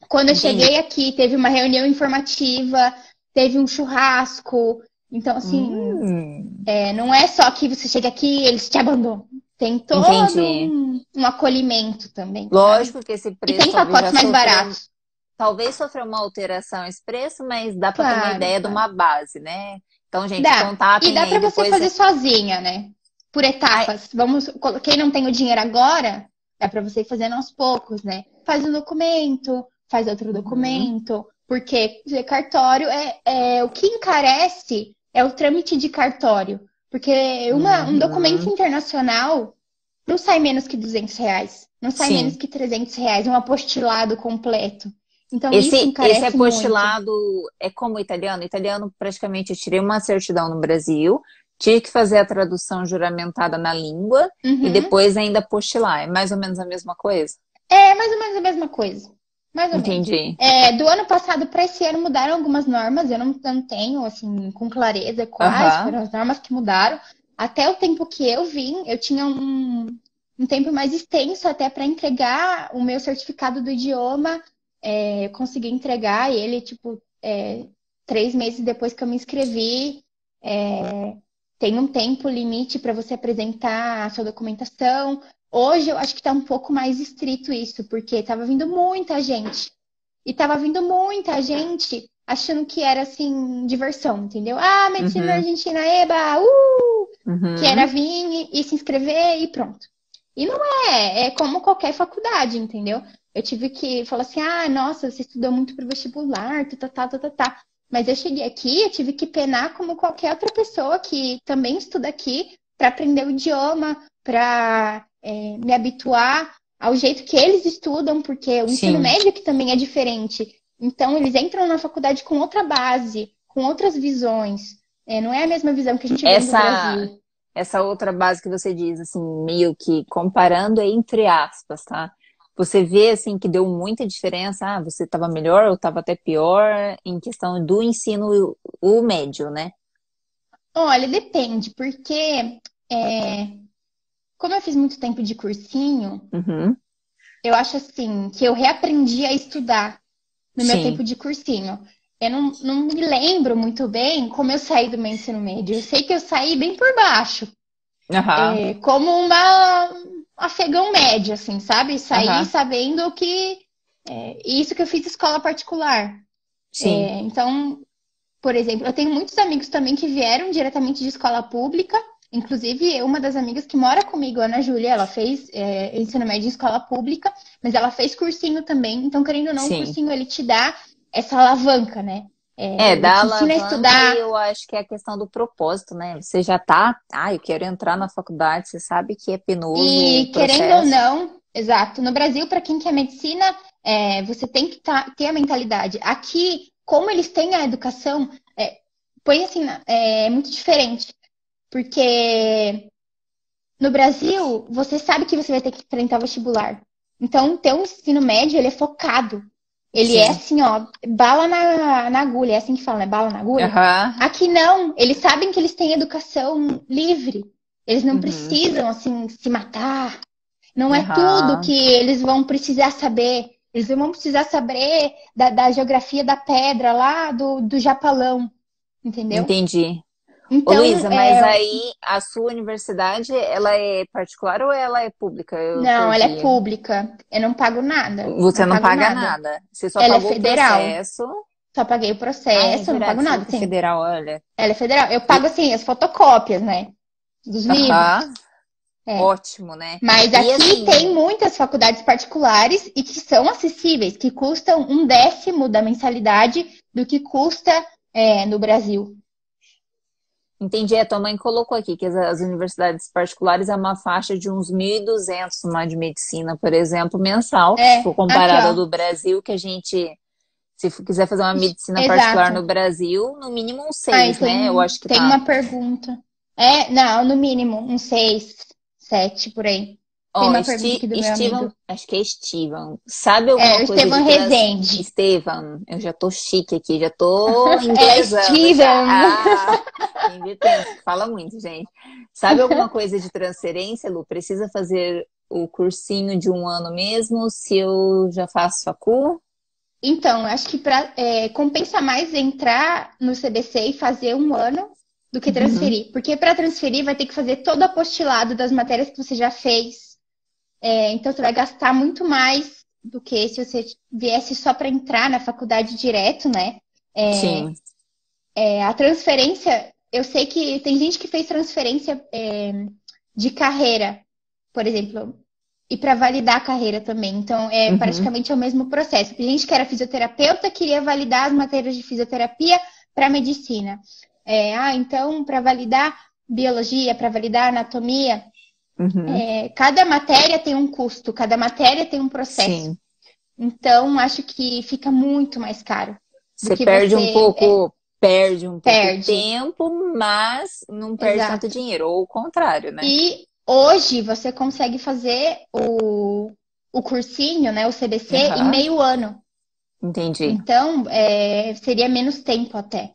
Quando eu Entendi. cheguei aqui, teve uma reunião informativa, teve um churrasco. Então, assim, hum. é, não é só que você chega aqui e eles te abandonam. Tem todo um, um, acolhimento também. Lógico sabe? que esse preço. E tem pacotes mais baratos. Talvez sofreu uma alteração esse preço, mas dá para claro, ter uma ideia claro. de uma base, né? Então, gente, dá. contatem E dá para você fazer é... sozinha, né? Por etapas. Ai. Vamos, quem não tem o dinheiro agora, dá para você ir fazendo aos poucos, né? Faz um documento, faz outro uhum. documento, uhum. porque cartório é, é o que encarece é o trâmite de cartório. Porque uma, uhum. um documento internacional não sai menos que 200 reais. Não sai Sim. menos que 300 reais. Um apostilado completo. Então, esse, esse apostilado muito. é como o italiano? O italiano, praticamente, eu tirei uma certidão no Brasil, tive que fazer a tradução juramentada na língua uhum. e depois ainda apostilar. É mais ou menos a mesma coisa? É, mais ou menos a mesma coisa. Mais ou Entendi. menos. É, do ano passado para esse ano mudaram algumas normas, eu não, não tenho, assim, com clareza quais uhum. foram as normas que mudaram. Até o tempo que eu vim, eu tinha um, um tempo mais extenso até para entregar o meu certificado do idioma. É, eu consegui entregar ele, tipo, é, três meses depois que eu me inscrevi. É, tem um tempo limite para você apresentar a sua documentação. Hoje eu acho que está um pouco mais estrito isso, porque estava vindo muita gente. E estava vindo muita gente achando que era assim, diversão, entendeu? Ah, medicina uhum. argentina, eba, uh! Uhum. Que era vir e, e, se inscrever e pronto. E não é, é como qualquer faculdade, entendeu? Eu tive que falar assim, ah, nossa, você estudou muito pro vestibular, tá, tá, tá, tá, tá. Mas eu cheguei aqui, eu tive que penar como qualquer outra pessoa que também estuda aqui para aprender o idioma, para é, me habituar ao jeito que eles estudam, porque o Sim. ensino médio que também é diferente. Então, eles entram na faculdade com outra base, com outras visões. É, não é a mesma visão que a gente vê essa, no Brasil. Essa outra base que você diz, assim, meio que comparando entre aspas, tá? Você vê, assim, que deu muita diferença. Ah, você estava melhor ou estava até pior em questão do ensino o médio, né? Olha, depende, porque é, como eu fiz muito tempo de cursinho, uhum. eu acho assim que eu reaprendi a estudar no meu Sim. tempo de cursinho. Eu não, não me lembro muito bem como eu saí do meu ensino médio. Eu sei que eu saí bem por baixo. Uhum. É, como uma afegão médio, assim, sabe? Saí uhum. sabendo que é, isso que eu fiz escola particular. Sim. É, então, por exemplo, eu tenho muitos amigos também que vieram diretamente de escola pública Inclusive, uma das amigas que mora comigo, Ana Júlia, ela fez é, ensino médio em escola pública, mas ela fez cursinho também. Então, querendo ou não, Sim. o cursinho ele te dá essa alavanca, né? É, é dá ensina a estudar. Eu acho que é a questão do propósito, né? Você já tá, ah, eu quero entrar na faculdade, você sabe que é penoso. E querendo ou não, exato. No Brasil, para quem quer medicina, é, você tem que tá, ter a mentalidade. Aqui, como eles têm a educação, é, põe assim, é, é muito diferente. Porque no Brasil, você sabe que você vai ter que enfrentar vestibular. Então, ter um ensino médio, ele é focado. Ele é Sim. é assim, ó, bala na, na agulha, é assim que fala, né? Bala na agulha. Uhum. Aqui não, eles sabem que eles têm educação livre. Eles não uhum. precisam, assim, se matar. Não uhum. é tudo que eles vão precisar saber. Eles vão precisar saber da, da geografia da pedra lá do, do Japalão. Entendeu? Entendi. Então, Ô, Luísa, mas é... aí a sua universidade, ela é particular ou ela é pública? Eu não, ela é pública. Eu não pago nada. Você não, não paga nada. nada. Você só ela é pagou é federal. o processo. Só paguei o processo, ah, é não pago nada. Sim. federal, olha. Ela é federal. Eu pago, assim, as fotocópias, né? Dos livros. É. Ótimo, né? Mas e aqui assim... tem muitas faculdades particulares e que são acessíveis, que custam um décimo da mensalidade do que custa é, no Brasil. Entendi. A tua mãe colocou aqui que as, universidades particulares é uma faixa de uns 1.200 uma de medicina, por exemplo, mensal. É, comparado ao do Brasil, que a gente, se quiser fazer uma medicina Exato. particular no Brasil, no mínimo um 6, né? Eu acho que Tem tá. uma pergunta. É, não, no mínimo um 6, 7 por aí. Tem Estevam, meu amigo. acho que é Estevam. Sabe alguma é, coisa Estevam Rezende. Estevam, eu já tô chique aqui, já tô. É Estevam. Ah, fala muito, gente. Sabe alguma coisa de transferência, Lu? Precisa fazer o cursinho de um ano mesmo, se eu já faço facu? Então, acho que pra, é, compensa mais entrar no CBC e fazer um ano do que uhum. transferir. Uhum. Porque para transferir vai ter que fazer todo o apostilado das matérias que você já fez é, então, você vai gastar muito mais do que se você viesse só para entrar na faculdade direto, né? É, Sim. É, a transferência, eu sei que tem gente que fez transferência é, de carreira, por exemplo, e para validar a carreira também. Então, é uhum. praticamente é o mesmo processo. Tem gente que era fisioterapeuta queria validar as matérias de fisioterapia para medicina. É, ah, então, para validar biologia, para validar anatomia, Uhum. É, cada matéria tem um custo, cada matéria tem um processo. Sim. Então, acho que fica muito mais caro. Você perde você, um pouco, é, perde um pouco tempo, mas não perde Exato. tanto dinheiro, ou o contrário, né? E hoje você consegue fazer o, o cursinho, né, o CBC, uhum. em meio ano. Entendi. Então, é, seria menos tempo até.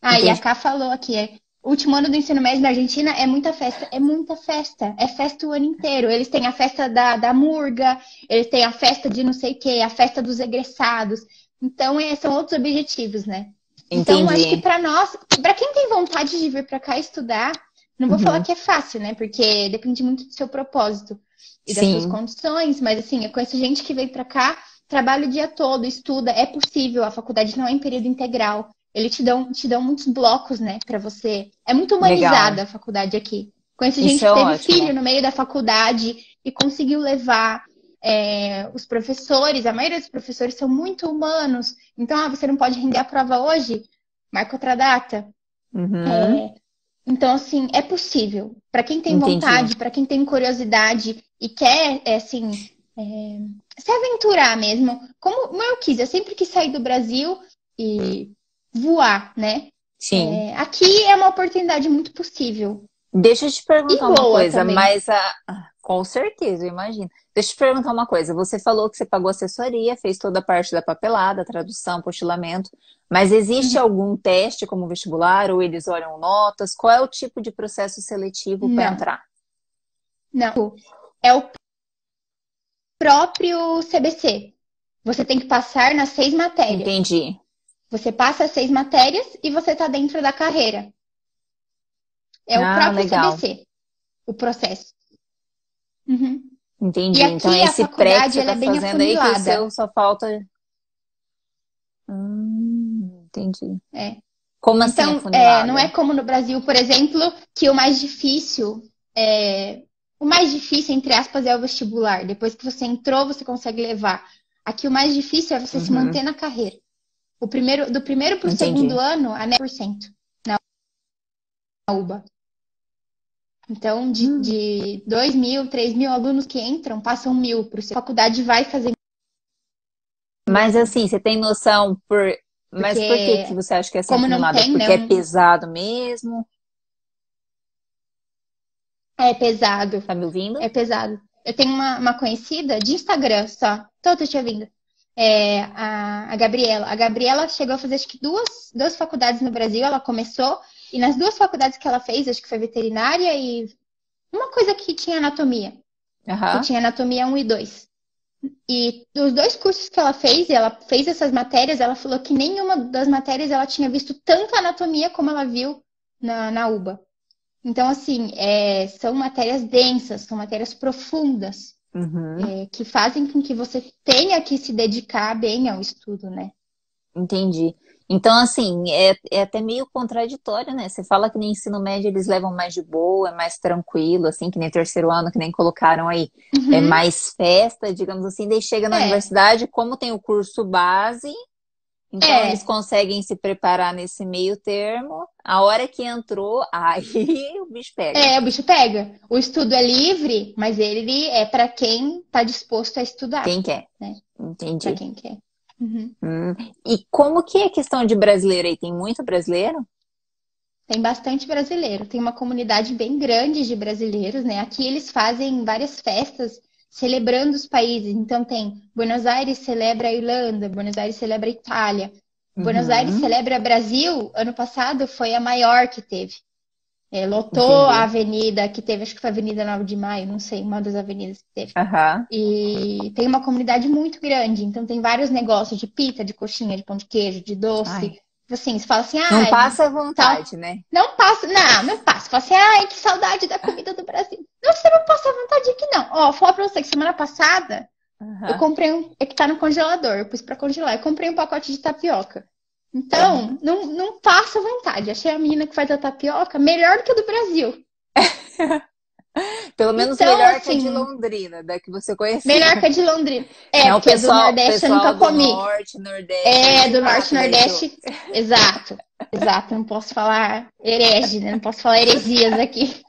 Ah, Entendi. e a Ká falou aqui, é, último ano do ensino médio na Argentina é muita festa, é muita festa, é festa o ano inteiro. Eles têm a festa da, da murga, eles têm a festa de não sei o quê, a festa dos egressados. Então, é, são outros objetivos, né? Entendi. Então, acho que para nós, para quem tem vontade de vir para cá estudar, não vou uhum. falar que é fácil, né? Porque depende muito do seu propósito e das Sim. suas condições, mas assim, eu conheço gente que vem para cá, trabalha o dia todo, estuda, é possível, a faculdade não é em período integral. Eles te dão, te dão muitos blocos, né, para você. É muito humanizada Legal. a faculdade aqui. Conheço gente é que teve ótimo. filho no meio da faculdade e conseguiu levar. É, os professores, a maioria dos professores são muito humanos. Então, ah, você não pode render a prova hoje? Marca outra data. Uhum. É, então, assim, é possível. Para quem tem Entendi. vontade, para quem tem curiosidade e quer, é, assim, é, se aventurar mesmo, como eu quis. Eu sempre quis sair do Brasil e voar, né? Sim. É, aqui é uma oportunidade muito possível. Deixa eu te perguntar uma coisa, também. mas a... com certeza, eu imagino. Deixa eu te perguntar uma coisa. Você falou que você pagou assessoria, fez toda a parte da papelada, tradução, postilamento, mas existe uhum. algum teste como vestibular ou eles olham notas? Qual é o tipo de processo seletivo para entrar? Não. É o próprio CBC. Você tem que passar nas seis matérias. Entendi. Você passa seis matérias e você está dentro da carreira. É ah, o próprio legal. CBC, o processo. Uhum. Entendi. então esse pré que você tá é fazendo aí que o seu só falta. Hum, entendi. É. Como assim? Então, é, não é como no Brasil, por exemplo, que o mais difícil é. O mais difícil, entre aspas, é o vestibular. Depois que você entrou, você consegue levar. Aqui o mais difícil é você uhum. se manter na carreira. O primeiro, do primeiro para o segundo ano, a NEP por cento na UBA. Então, de, hum. de 2 mil, 3 mil alunos que entram, passam mil para a faculdade vai fazer. Mas assim, você tem noção por. Mas Porque, por que, que você acha que é assim como não tem, Porque não... é pesado mesmo? É pesado. Tá me ouvindo? É pesado. Eu tenho uma, uma conhecida de Instagram só. Tô, te ouvindo. É, a, a Gabriela. A Gabriela chegou a fazer acho que duas, duas faculdades no Brasil. Ela começou e nas duas faculdades que ela fez, acho que foi veterinária e uma coisa que tinha anatomia. Uhum. Que tinha anatomia 1 e 2. E dos dois cursos que ela fez, e ela fez essas matérias, ela falou que nenhuma das matérias ela tinha visto tanta anatomia como ela viu na, na UBA. Então, assim, é, são matérias densas, são matérias profundas, uhum. é, que fazem com que você tenha que se dedicar bem ao estudo, né? Entendi. Então, assim, é, é até meio contraditório, né? Você fala que no ensino médio eles levam mais de boa, é mais tranquilo, assim, que nem terceiro ano, que nem colocaram aí. Uhum. É mais festa, digamos assim, daí chega na é. universidade, como tem o curso base, então é. eles conseguem se preparar nesse meio termo. A hora que entrou, aí o bicho pega. É, o bicho pega. O estudo é livre, mas ele é para quem está disposto a estudar. Quem quer. Né? Entendi. Para quem quer. Uhum. Hum. E como que é a questão de brasileiro aí? Tem muito brasileiro? Tem bastante brasileiro. Tem uma comunidade bem grande de brasileiros, né? Aqui eles fazem várias festas celebrando os países. Então tem Buenos Aires celebra a Irlanda, Buenos Aires celebra a Itália. Uhum. Buenos Aires celebra Brasil. Ano passado foi a maior que teve. É, lotou Entendi. a avenida que teve, acho que foi a Avenida 9 de Maio, não sei, uma das avenidas que teve. Uhum. E tem uma comunidade muito grande, então tem vários negócios de pita, de coxinha, de pão de queijo, de doce. Ai. Assim, você fala assim, ah. Não passa vontade, tal. né? Não passa, não, não passa. Fala assim, ai, que saudade da comida do Brasil. Não, você não passa vontade aqui, não. Ó, vou falar pra você que semana passada uhum. eu comprei um. É que tá no congelador, eu pus pra congelar. Eu comprei um pacote de tapioca. Então, não, não passa vontade. Achei a menina que faz a tapioca melhor do que a do Brasil. Pelo menos então, melhor assim, que a de assim, Londrina, da que você conhece. Melhor que a de Londrina. É, não, porque pessoal, do Nordeste eu nunca do comi. Norte, Nordeste. É, do Norte, Nordeste. Exato. Exato. Não posso falar herege, né? Não posso falar heresias aqui.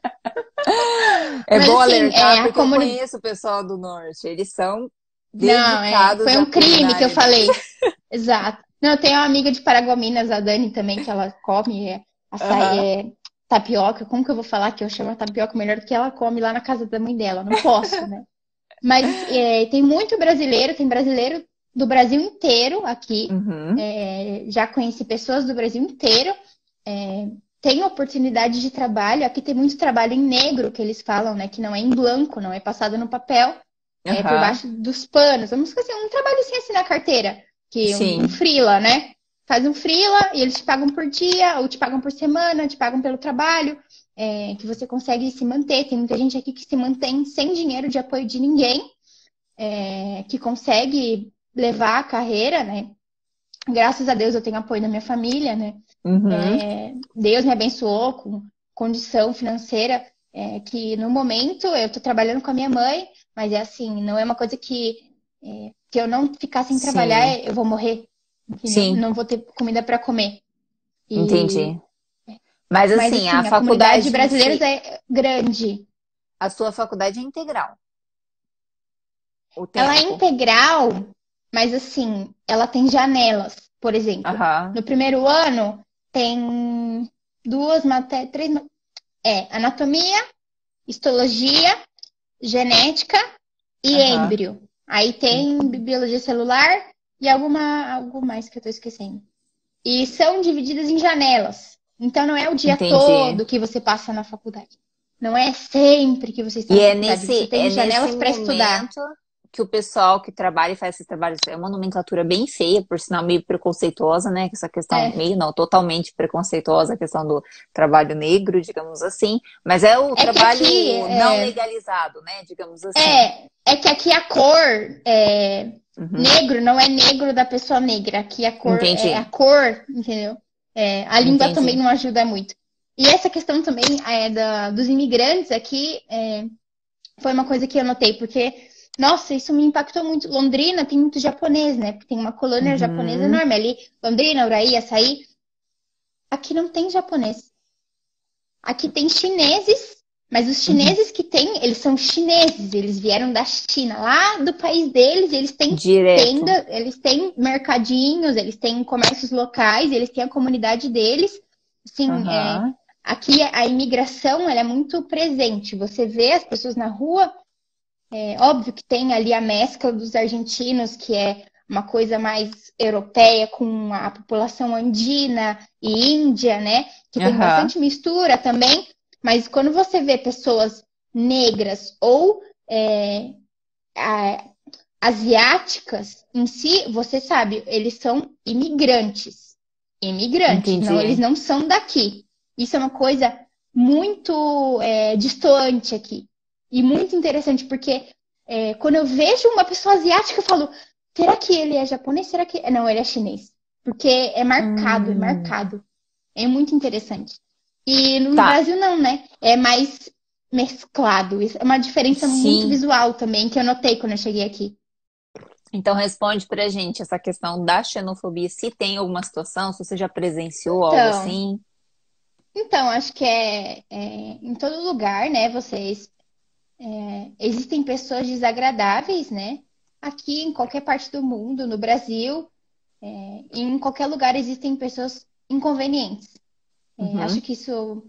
É Mas, bom assim, alertar, é, porque comuni... eu conheço o pessoal do Norte. Eles são dedicados Não, é, foi um crime que eu falei. Exato. Não, eu tenho uma amiga de Paragominas, a Dani também, que ela come é, açaí, uhum. é, tapioca. Como que eu vou falar que eu chamo a tapioca melhor do que ela come lá na casa da mãe dela? Não posso, né? Mas é, tem muito brasileiro, tem brasileiro do Brasil inteiro aqui. Uhum. É, já conheci pessoas do Brasil inteiro. É, tem oportunidade de trabalho. Aqui tem muito trabalho em negro, que eles falam, né? Que não é em branco, não é passado no papel. Uhum. É por baixo dos panos. Vamos assim, um trabalho sem assim na carteira que um, um freela, né? Faz um freela e eles te pagam por dia, ou te pagam por semana, te pagam pelo trabalho, é, que você consegue se manter. Tem muita gente aqui que se mantém sem dinheiro de apoio de ninguém, é, que consegue levar a carreira, né? Graças a Deus eu tenho apoio da minha família, né? Uhum. É, Deus me abençoou com condição financeira é, que no momento eu estou trabalhando com a minha mãe, mas é assim, não é uma coisa que é, que eu não ficar sem trabalhar, eu vou morrer. Sim. Não vou ter comida para comer. E... Entendi. Mas assim, Mas, assim a, a faculdade de brasileiros é grande. A sua faculdade é integral. Ela é integral, mas assim, ela tem janelas, por exemplo. Uhum. No primeiro ano tem duas matérias, três, é, anatomia, histologia, genética e uhum. êmbrio. Aí tem biologia celular e alguma algo mais que eu tô esquecendo. E são divididas em janelas. Então não é o dia Entendi. todo que você passa na faculdade. Não é sempre que você está e na é faculdade. Nesse, você tem é janelas para estudar que o pessoal que trabalha e faz esses trabalhos é uma nomenclatura bem feia, por sinal meio preconceituosa, né? Essa questão é. meio, não, totalmente preconceituosa, a questão do trabalho negro, digamos assim. Mas é o é trabalho aqui, não é... legalizado, né? Digamos assim. É, é que aqui a cor é... Uhum. negro não é negro da pessoa negra. Aqui a cor Entendi. é a cor, entendeu? É, a língua Entendi. também não ajuda muito. E essa questão também é da, dos imigrantes aqui é, foi uma coisa que eu notei, porque Nossa, isso me impactou muito. Londrina tem muito japonês, né? Porque tem uma colônia uhum. japonesa enorme ali. Londrina, Uraí, Açaí. Aqui não tem japonês. Aqui tem chineses, mas os chineses uhum. que tem, eles são chineses. Eles vieram da China, lá do país deles. Eles têm Direto. tenda, eles têm mercadinhos, eles têm comércios locais, eles têm a comunidade deles. Assim, uhum. é, aqui a imigração é muito presente. Você vê as pessoas na rua é, óbvio que tem ali a mescla dos argentinos, que é uma coisa mais europeia com a população andina e índia, né? Que tem uhum. bastante mistura também. Mas quando você vê pessoas negras ou é, a, asiáticas em si, você sabe, eles são imigrantes. Imigrantes, Entendi. não, eles não são daqui. Isso é uma coisa muito é, distante aqui. E muito interessante, porque é, quando eu vejo uma pessoa asiática, eu falo, será que ele é japonês? Será que. Não, ele é chinês. Porque é marcado, é hum. é marcado. É muito interessante. E no tá. Brasil não, né? É mais mesclado. É uma diferença Sim. muito visual também, que eu notei quando eu cheguei aqui. Então responde pra gente essa questão da xenofobia, se tem alguma situação, se você já presenciou então, algo assim. Então, acho que é, é, em todo lugar, né? Vocês é, existem pessoas desagradáveis, né? Aqui, em qualquer parte do mundo, no Brasil, é, em qualquer lugar existem pessoas inconvenientes. É, uhum. Acho que isso.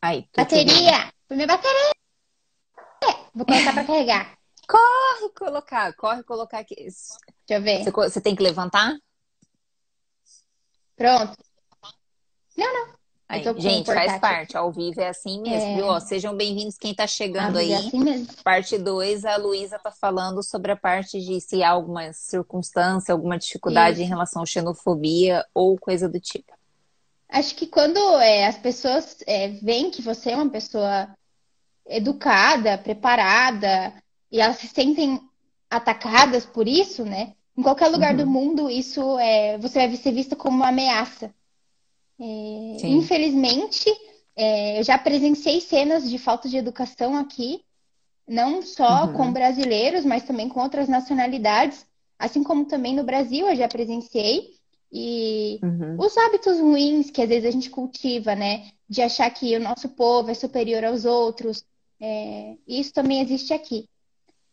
Aí, bateria! Foi minha bateria! Vou colocar para carregar. Corre colocar, corre colocar aqui. Deixa eu ver. Você, você tem que levantar? Pronto. Aí, gente, faz aqui. parte. Ao vivo é assim mesmo, é... viu? Ó, sejam bem-vindos quem está chegando aí. É assim mesmo. Parte 2, a Luísa está falando sobre a parte de se há alguma circunstância, alguma dificuldade Isso. em relação à xenofobia ou coisa do tipo. Acho que quando é, as pessoas é, veem que você é uma pessoa educada, preparada, e elas se sentem atacadas por isso, né? Em qualquer lugar uhum. do mundo, isso é, você vai ser vista como uma ameaça. É, infelizmente, é, eu já presenciei cenas de falta de educação aqui, não só uhum. com brasileiros, mas também com outras nacionalidades, assim como também no Brasil eu já presenciei. E uhum. os hábitos ruins que às vezes a gente cultiva, né? De achar que o nosso povo é superior aos outros, é, isso também existe aqui.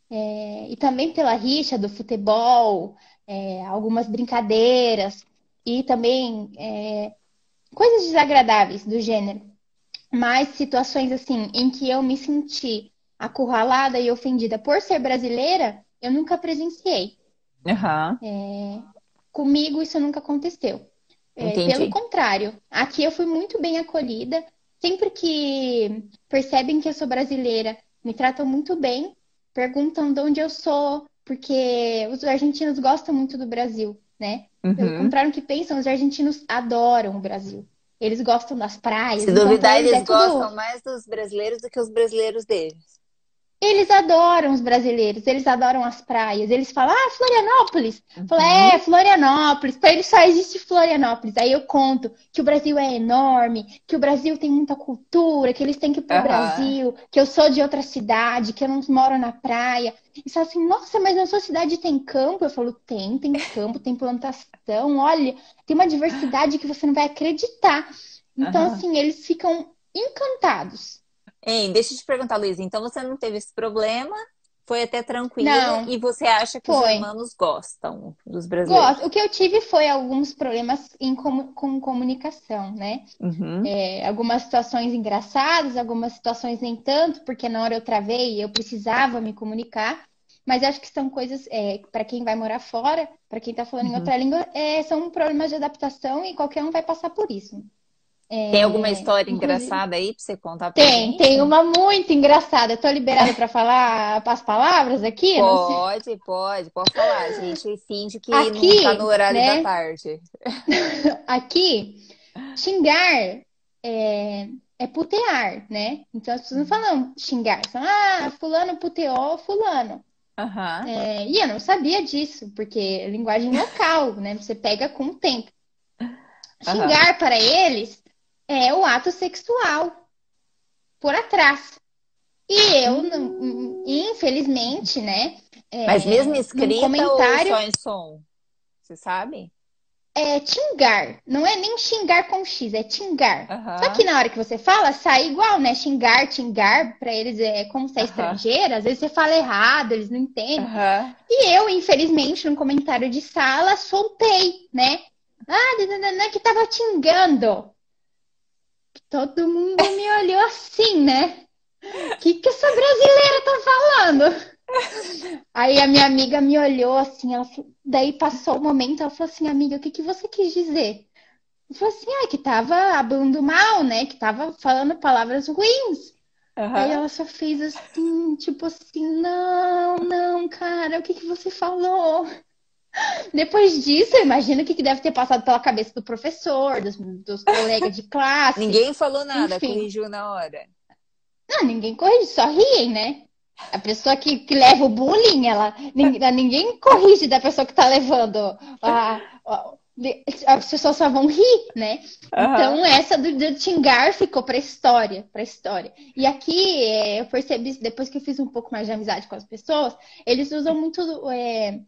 É, e também pela rixa do futebol, é, algumas brincadeiras, e também é, coisas desagradáveis do gênero, mas situações assim em que eu me senti acurralada e ofendida por ser brasileira, eu nunca presenciei. Uhum. É, comigo isso nunca aconteceu. É, pelo contrário, aqui eu fui muito bem acolhida. Sempre que percebem que eu sou brasileira, me tratam muito bem, perguntam de onde eu sou, porque os argentinos gostam muito do Brasil né? Uhum. Pelo contrário do que pensam, os argentinos adoram o Brasil. Eles gostam das praias. Se duvidar, eles, é gostam tudo... mais dos brasileiros do que os brasileiros deles. Eles adoram os brasileiros, eles adoram as praias. Eles falam, ah, Florianópolis. Uhum. Fala, é, Florianópolis. Para eles só existe Florianópolis. Aí eu conto que o Brasil é enorme, que o Brasil tem muita cultura, que eles têm que ir pro uhum. Brasil, que eu sou de outra cidade, que eu não moro na praia. E fala assim, nossa, mas na sua cidade tem campo? Eu falo, tem, tem campo, tem plantação. Olha, tem uma diversidade que você não vai acreditar. Então, uhum. assim, eles ficam encantados. Deixa eu te perguntar, Luísa. Então você não teve esse problema? Foi até tranquilo não, e você acha que foi. os humanos gostam dos brasileiros? Gosto. O que eu tive foi alguns problemas em com, com comunicação, né? Uhum. É, algumas situações engraçadas, algumas situações nem tanto, porque na hora eu travei e eu precisava me comunicar. Mas acho que são coisas, é, para quem vai morar fora, para quem está falando uhum. em outra língua, é, são problemas de adaptação e qualquer um vai passar por isso. É, tem alguma história engraçada aí para você contar pra tem, gente? Tem, uma muito engraçada. Eu tô liberada para falar as palavras aqui? Pode, pode, pode falar, gente. Finge que aqui, não tá no horário né? da tarde. aqui, xingar é, é putear, né? Então as pessoas não falam xingar, falam, ah, fulano puteou fulano. Uhum. É, e eu não sabia disso, porque é linguagem local, né? Você pega com o tempo. Xingar uhum. para eles é o ato sexual. por atrás. E eu, hum. infelizmente, né? Mas mesmo escrita comentário... ou só em som? Você sabe? é xingar. Não é nem xingar com X, é xingar. Só que na hora que você fala, sai igual, né? Xingar, xingar, pra eles é como se é uhum. estrangeira. Às vezes você fala errado, eles não entendem. E eu, infelizmente, num comentário de sala, soltei, né? Ah, que tava xingando. Todo mundo me olhou assim, né? O que, que essa brasileira tá falando? Aí a minha amiga me olhou assim, ela, daí passou o momento, ela falou assim, amiga, o que, que você quis dizer? Eu falei assim, ah, que tava hablando mal, né? Que tava falando palavras ruins. Uhum. Aí ela só fez assim, tipo assim, não, não, cara, o que, que você falou? Depois disso, eu imagino o que, deve ter passado pela cabeça do professor, dos, dos colegas de classe. Ninguém falou nada, Enfim. corrigiu na hora. Não, ninguém corrigiu, só riem, né? A pessoa que, que leva o bullying, ela, ninguém, ninguém corrige da pessoa que está levando. A, a, as pessoas só vão rir, né? Uhum. Então, essa do, do xingar ficou para história, para história. E aqui, é, eu percebi, depois que eu fiz um pouco mais de amizade com as pessoas, eles usam muito é,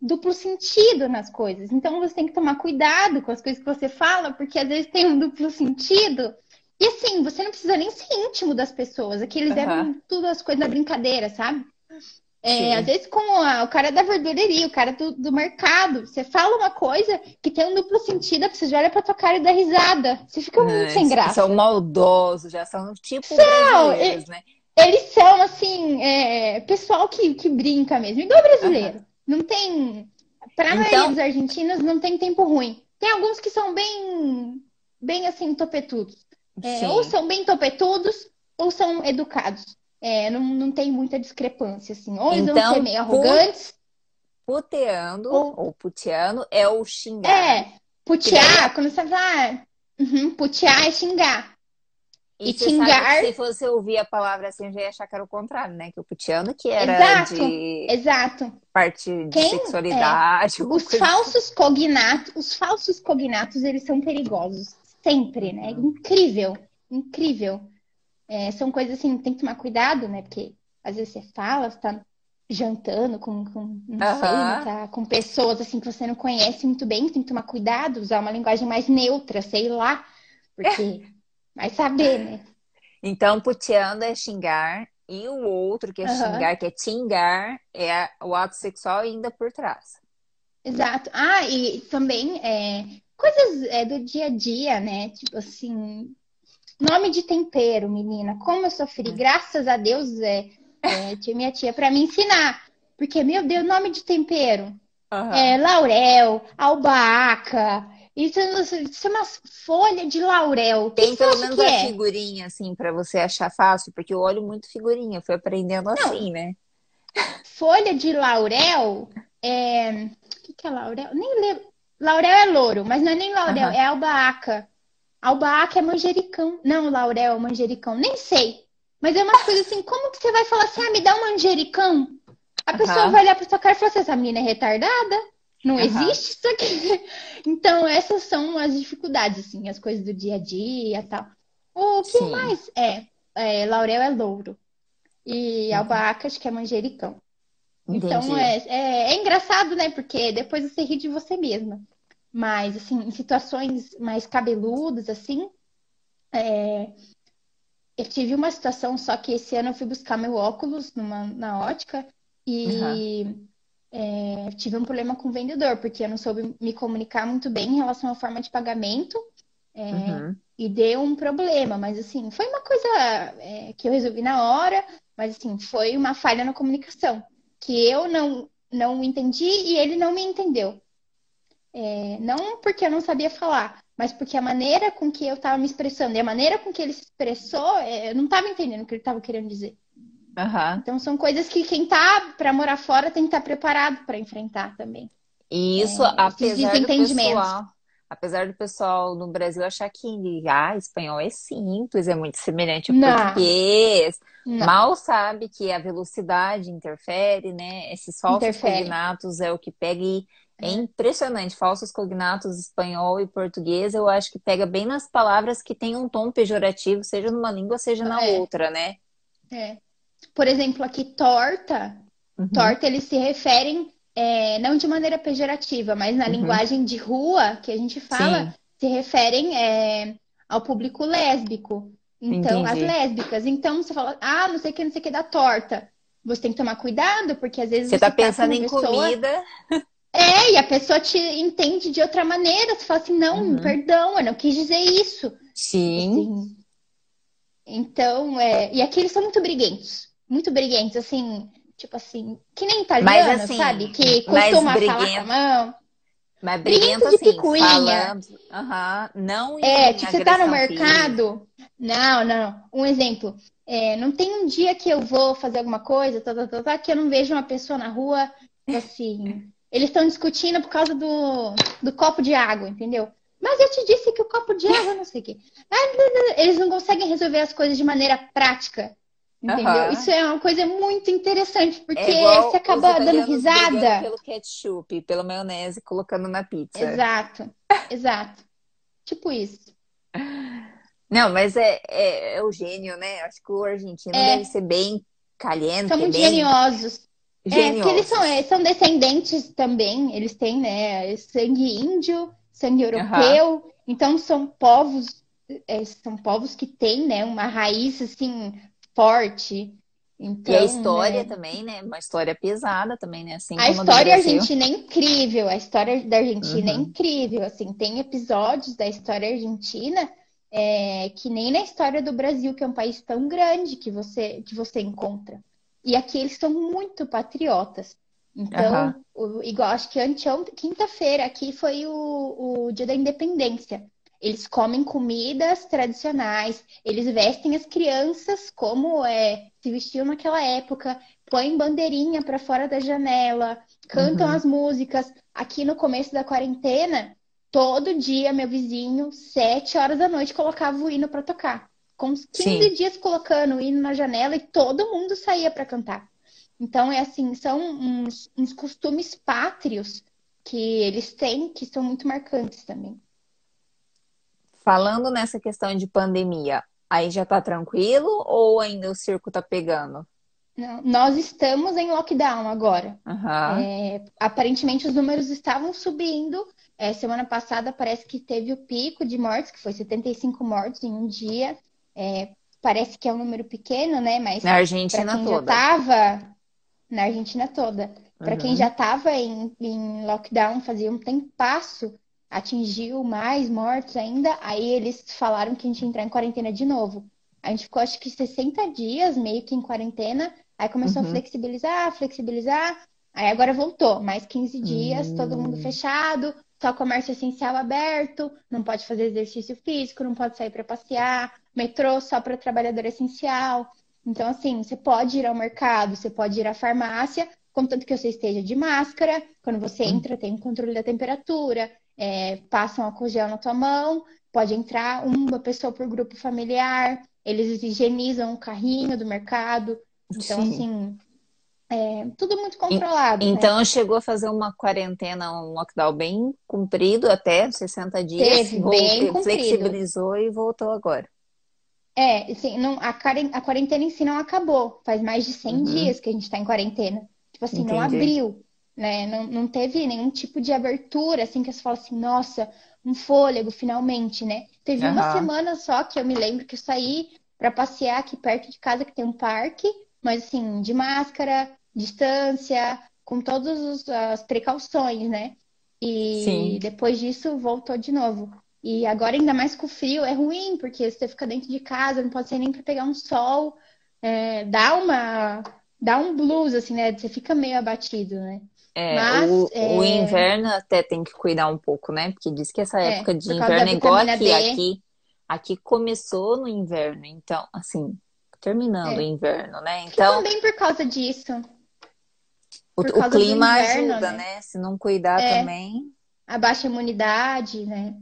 duplo sentido nas coisas. Então, você tem que tomar cuidado com as coisas que você fala, porque às vezes tem um duplo sentido e assim, você não precisa nem ser íntimo das pessoas. Aqui eles uhum. levam tudo as coisas na brincadeira, sabe? É, às vezes, como a, o cara da verdureria, o cara do, do, mercado, você fala uma coisa que tem um duplo sentido, você já olha pra tua cara e dá risada. Você fica muito é, sem graça. São maldosos, já são tipo são, brasileiros, né? Eles são, assim, é, pessoal que, que brinca mesmo. Igual brasileiro. Uhum. Não tem. Pra então... maioria dos argentinos, não tem tempo ruim. Tem alguns que são bem, bem assim, topetudos. É, ou são bem topetudos, ou são educados. É, não, não tem muita discrepância, assim. Ou eles então, vão ser meio arrogantes. Puteando, ou, ou puteando, é o xingar. É, putear, quando você fala, uhum, putear é xingar. E, e xingar. se você ouvir a palavra assim, eu já ia achar que era o contrário, né? Que o puteando que era exato, de. Exato. Parte de Quem, sexualidade. É, os falsos assim. cognatos, os falsos cognatos, eles são perigosos sempre, né? Incrível, incrível. É, são coisas assim, tem que tomar cuidado, né? Porque às vezes você fala, você tá jantando com, com não uhum. sei, né? tá com pessoas assim que você não conhece muito bem, tem que tomar cuidado, usar uma linguagem mais neutra, sei lá, porque vai saber, né? Então, puteando é xingar, e o outro que é uhum. xingar, que é tingar, é o ato sexual ainda por trás. Exato. Ah, e também é, coisas é, do dia a dia, né? Tipo assim, nome de tempero, menina. Como eu sofri, graças a Deus, é, é tinha minha tia para me ensinar. Porque, meu Deus, nome de tempero. Uhum. É, laurel, albahaca. Isso, isso é uma folha de laurel. Tem pelo menos a é? figurinha, assim, para você achar fácil, porque eu olho muito figurinha, fui aprendendo Não. assim, né? Folha de laurel é. O que, que é laurel? Nem lembro. Laurel é louro, mas não é nem laurel, uhum. é albahaca. Albahaca é manjericão. Não, laurel é manjericão. Nem sei. Mas é uma coisa assim, como que você vai falar assim, ah, me dá um manjericão? A uhum. pessoa vai olhar pra sua cara e falar assim, essa menina é retardada? Não uhum. existe isso aqui. Então, essas são as dificuldades, assim, as coisas do dia a dia e tal. O que Sim. mais? É, é, laurel é louro. E uhum. acho que é manjericão. Então é, é, é, engraçado, né? Porque depois você ri de você mesma. Mas, assim, em situações mais cabeludas, assim, é... eu tive uma situação, só que esse ano eu fui buscar meu óculos numa, na ótica e uhum. É, tive um problema com o vendedor, porque eu não soube me comunicar muito bem em relação à forma de pagamento. É, uhum. E deu um problema, mas assim, foi uma coisa é, que eu resolvi na hora, mas assim, foi uma falha na comunicação que eu não, não entendi e ele não me entendeu. É, não porque eu não sabia falar, mas porque a maneira com que eu estava me expressando e a maneira com que ele se expressou, é, eu não estava entendendo o que ele estava querendo dizer. Uhum. Então são coisas que quem tá para morar fora tem que estar tá preparado para enfrentar também. E isso, é, apesar do pessoal, apesar do pessoal no Brasil achar que ah, espanhol é simples, é muito semelhante ao não. português, não. mal sabe que a velocidade interfere, né? Esses falsos cognatos é o que pega e É impressionante. Falsos cognatos espanhol e português, eu acho que pega bem nas palavras que têm um tom pejorativo, seja numa língua, seja na é. outra, né? É. Por exemplo, aqui torta, uhum. torta eles se referem é, não de maneira pejorativa, mas na uhum. linguagem de rua que a gente fala, Sim. se referem é, ao público lésbico. Então, Entendi. as lésbicas. Então, você fala, ah, não sei o que, não sei o que da torta. Você tem que tomar cuidado, porque às vezes você, está tá pensando em pessoa... comida. É, e a pessoa te entende de outra maneira. Você fala assim, não, uhum. perdão, eu não quis dizer isso. Sim. Assim, então, é... e aqui eles são muito briguentos. Muito briguentos, assim, tipo assim, que nem italiano, assim, sabe? Que costuma falar com a mão. Mas briguento, de assim, picuinha. Falando, uhum, não É, tipo, você tá no mercado. Não, não. Um exemplo. É, não tem um dia que eu vou fazer alguma coisa, tá, tá, tá, tá, que eu não vejo uma pessoa na rua, assim. Eles estão discutindo por causa do, do copo de água, entendeu? Mas eu te disse que o copo de água, não sei o quê. Eles não conseguem resolver as coisas de maneira prática. Entendeu? Uhum. Isso é uma coisa muito interessante, porque é você acaba dando risada. Pelo ketchup, pela maionese, colocando na pizza. Exato, exato. tipo isso. Não, mas é, é, é, o gênio, né? Acho que o argentino é. deve ser bem caliente. São muito bem... geniosos. geniosos. É, porque eles são, é, são descendentes também, eles têm, né, sangue índio, sangue europeu, uhum. então são povos, é, são povos que têm, né, uma raiz, assim, forte. Então, e a história né? também, né? Uma história pesada também, né? Assim a história argentina é incrível. A história da Argentina é uhum. é incrível. Assim, tem episódios da história argentina é, que nem na história do Brasil, que é um país tão grande que você que você encontra. E aqui eles são muito patriotas. Então, uhum. o, igual acho que anteontem, quinta-feira, aqui foi o, o dia da independência. Eles comem comidas tradicionais, eles vestem as crianças como é, se vestiam naquela época, põem bandeirinha para fora da janela, cantam uhum. as músicas. Aqui no começo da quarentena, todo dia meu vizinho, sete horas da noite, colocava o hino para tocar. Com uns 15 Sim. dias colocando o hino na janela e todo mundo saía para cantar. Então, é assim, são uns, uns costumes pátrios que eles têm que são muito marcantes também. Falando nessa questão de pandemia, aí já tá tranquilo ou ainda o circo tá pegando? Não, nós estamos em lockdown agora. Uhum. É, aparentemente os números estavam subindo. É, semana passada parece que teve o pico de mortes, que foi 75 mortes em um dia. É, parece que é um número pequeno, né? Mas na Argentina quem toda. Já tava, na Argentina toda. Para uhum. quem já estava em, em lockdown fazia um tempasso, atingiu mais mortos ainda, aí eles falaram que a gente ia entrar em quarentena de novo. A gente ficou acho que 60 dias meio que em quarentena, aí começou uhum. a flexibilizar, flexibilizar, aí agora voltou, mais 15 dias, uhum. todo mundo hum. fechado, só comércio essencial aberto, não pode fazer exercício físico, não pode sair para passear, metrô só para trabalhador essencial. Então, assim, você pode ir ao mercado, você pode ir à farmácia, contanto que você esteja de máscara. Quando você hum. entra, tem um controle da temperatura é, passam álcool gel na tua mão, pode entrar uma pessoa por grupo familiar, eles higienizam o carrinho do mercado. Então, Sim. assim, é tudo muito controlado. Né? Então, né? chegou a fazer uma quarentena, um lockdown bem comprido, até 60 dias. Teve, bem comprido. Flexibilizou e voltou agora. É, assim, não, a, quarentena em si não acabou. Faz mais de 100 uhum. dias que a gente está em quarentena. Tipo assim, Entendi. não abriu né? Não, não teve nenhum tipo de abertura, assim, que você fala assim, nossa, um fôlego, finalmente, né? Teve uhum. uma semana só que eu me lembro que eu saí para passear aqui perto de casa, que tem um parque, mas assim, de máscara, distância, com todas as precauções, né? E Sim. depois disso voltou de novo. E agora, ainda mais com o frio, é ruim, porque você fica dentro de casa, não pode sair nem para pegar um sol. É, dá uma. Dá um blues, assim, né? Você fica meio abatido, né? É, Mas, o, é... o, inverno até tem que cuidar um pouco, né? Porque diz que essa é, época de inverno é igual aqui, aqui. Aqui começou no inverno, então, assim, terminando é. o inverno, né? Então. também por causa disso. O, o clima inverno, ajuda, né? né? Se não cuidar é. também. A baixa imunidade, né?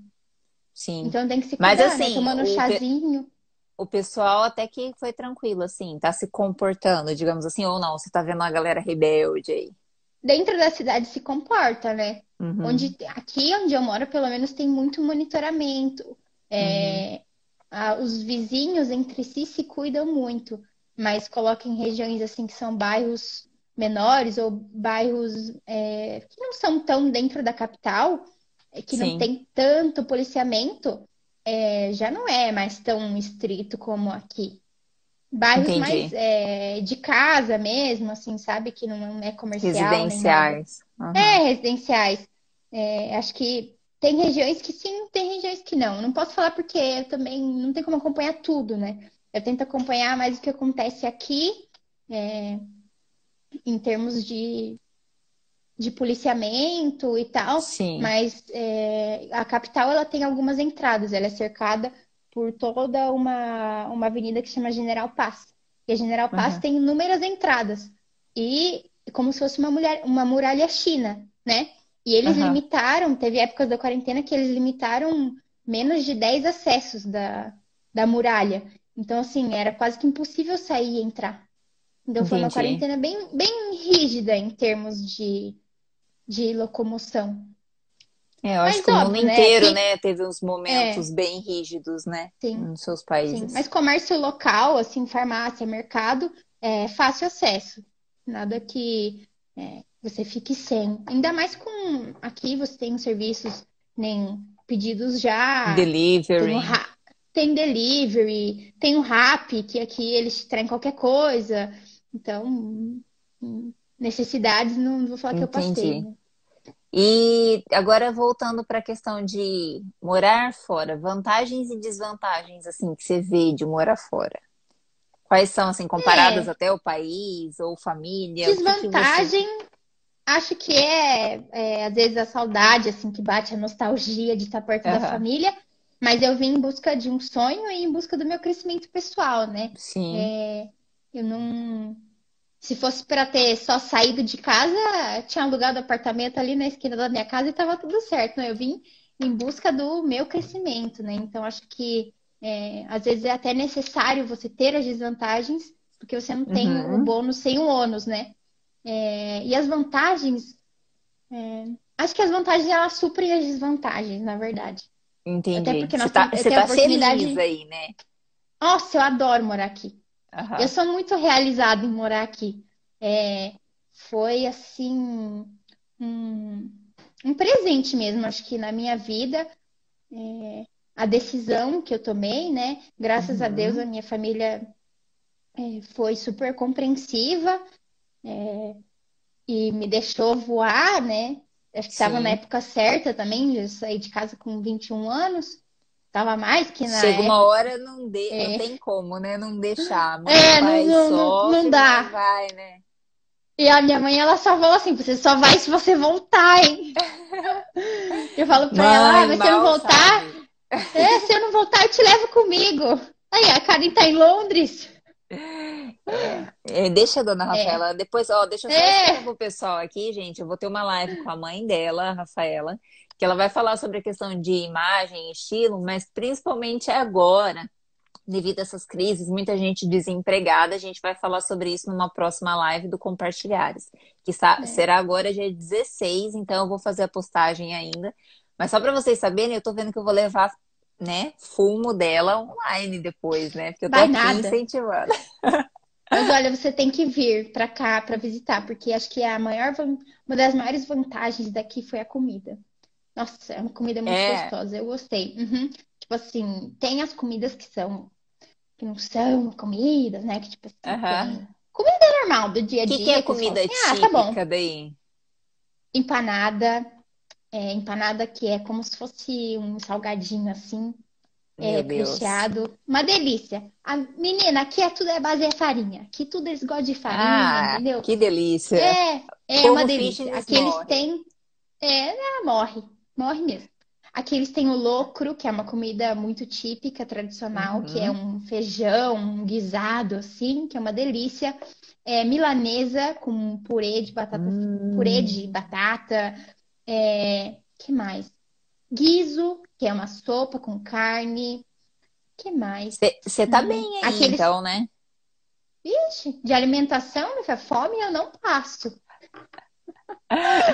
Sim. Então tem que se cuidar, Mas, né? assim, né? Tomando um chazinho. O pessoal até que foi tranquilo, assim, tá se comportando, digamos assim, ou não? Você tá vendo a galera rebelde aí? Dentro da cidade se comporta, né? Uhum. Onde, aqui onde eu moro, pelo menos, tem muito monitoramento. É, uhum. a, os vizinhos entre si se cuidam muito, mas colocam em regiões assim que são bairros menores ou bairros é, que não são tão dentro da capital, é, que Sim. não tem tanto policiamento, é, já não é mais tão estrito como aqui. Bairros Entendi. mais é, de casa mesmo, assim, sabe? Que não é comercial. Residenciais. Uhum. É, residenciais. É, acho que tem regiões que sim, tem regiões que não. Não posso falar porque eu também não tem como acompanhar tudo, né? Eu tento acompanhar mais o que acontece aqui, é, em termos de, de policiamento e tal. Sim. Mas é, a capital ela tem algumas entradas, ela é cercada por toda uma, uma avenida que chama General Paz. E a General Paz uhum. tem inúmeras entradas. E como se fosse uma, mulher, uma muralha china, né? E eles uhum. limitaram, teve épocas da quarentena que eles limitaram menos de 10 acessos da, da muralha. Então, assim, era quase que impossível sair e entrar. Então, foi uma quarentena bem, bem rígida em termos de, de locomoção. É, eu acho Mas, que o mundo né, inteiro, né, teve uns momentos é. bem rígidos, né? Sim. Nos seus países. Sim. Mas comércio local, assim, farmácia, mercado, é fácil acesso. Nada que é, você fique sem. Ainda mais com aqui você tem serviços, nem pedidos já. Delivery. Tem, tem delivery, tem o rap, que aqui eles traem qualquer coisa. Então, necessidades, não vou falar Entendi. que eu passei. Né? E agora voltando para a questão de morar fora, vantagens e desvantagens assim que você vê de morar fora. Quais são assim comparadas é. até o país ou família? Desvantagem, que que você... acho que é, é, às vezes a saudade assim que bate a nostalgia de estar perto uhum. da família. Mas eu vim em busca de um sonho e em busca do meu crescimento pessoal, né? Sim. É, eu não se fosse para ter só saído de casa, tinha alugado apartamento ali na esquina da minha casa e estava tudo certo. Né? Eu vim em busca do meu crescimento, né? Então acho que é, às vezes é até necessário você ter as desvantagens, porque você não tem uhum. o bônus sem o ônus, né? É, e as vantagens, é, acho que as vantagens elas suprem as desvantagens, na verdade. Entendi. Até porque nós você tá, você tá oportunidade... feliz aí, né? Nossa, eu adoro morar aqui. Uhum. Eu sou muito realizada em morar aqui. É, foi assim um, um, presente mesmo, acho que na minha vida. É, a decisão que eu tomei, né? Graças uhum. a Deus, a minha família é, foi super compreensiva é, e me deixou voar, né? Acho que estava na época certa também, eu saí de casa com 21 anos. Tava mais que na Chega época. uma hora, não, de... É. não tem como, né? Não deixar. Mas é, não, não, sofre, não dá. Vai, né? E a minha mãe, ela só falou assim, você só vai se você voltar, hein? eu falo pra mãe, ela, ah, mas se eu não voltar... É, se eu não voltar, eu te levo comigo. Aí, a Karen tá em Londres. É, é deixa a dona é. Rafaela, depois, ó, deixa eu só é. pro pessoal aqui, gente. Eu vou ter uma live com a mãe dela, Rafaela, que ela vai falar sobre a questão de imagem, estilo, mas principalmente agora, devido a essas crises, muita gente desempregada, a gente vai falar sobre isso numa próxima live do Compartilhares, que é. será agora dia 16, então eu vou fazer a postagem ainda. Mas só para vocês saberem, eu tô vendo que eu vou levar, né, fumo dela online depois, né? Porque eu tô vai aqui nada. incentivando. Mas olha, você tem que vir para cá para visitar, porque acho que a maior, uma das maiores vantagens daqui foi a comida. Nossa, é uma comida muito é. gostosa, eu gostei. Uhum. Tipo assim, tem as comidas que são, que não são comidas, né? Que tipo assim, uhum. comida normal do dia a dia. O que, é comida assim, típica ah, tá bom. daí? Empanada, é, empanada que é como se fosse um salgadinho assim, é, recheado. Uma delícia. A menina, aqui é tudo é base de farinha. Aqui tudo eles gostam de farinha, ah, entendeu? Que delícia. É, é uma delícia. Aqui morre. eles têm. É, morre. Morre mesmo. Aqui eles têm o locro, que é uma comida muito típica, tradicional, uhum. que é uhum. um feijão, um guisado, assim, que é uma delícia. É, milanesa com purê de batata, hum. purê de batata. É, que mais? Guiso, que é uma sopa com carne. que mais? Você tá hum. bem aí, Aqueles... então, né? Vixe, de alimentação, fome eu não passo.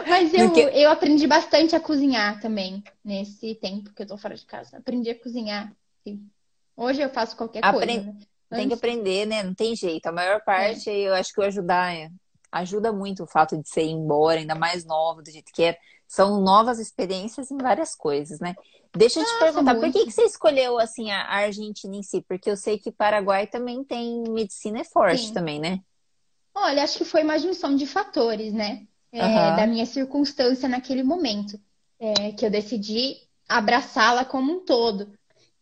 Mas eu, que... eu aprendi bastante a cozinhar também, nesse tempo que eu tô fora de casa. Aprendi a cozinhar. Sim. Hoje eu faço qualquer Apre... coisa. Né? Tem que aprender, né? Não tem jeito. A maior parte, é. eu acho que o ajudar é... ajuda muito o fato de ser embora, ainda mais nova, do jeito que é. São novas experiências em várias coisas, né? Deixa eu te Nossa, perguntar, muito. por que, que você escolheu assim a Argentina em si? Porque eu sei que Paraguai também tem medicina é forte Sim. também, né? Olha, acho que foi uma junção de fatores, né? É, uhum. Da minha circunstância naquele momento, é, que eu decidi abraçá-la como um todo.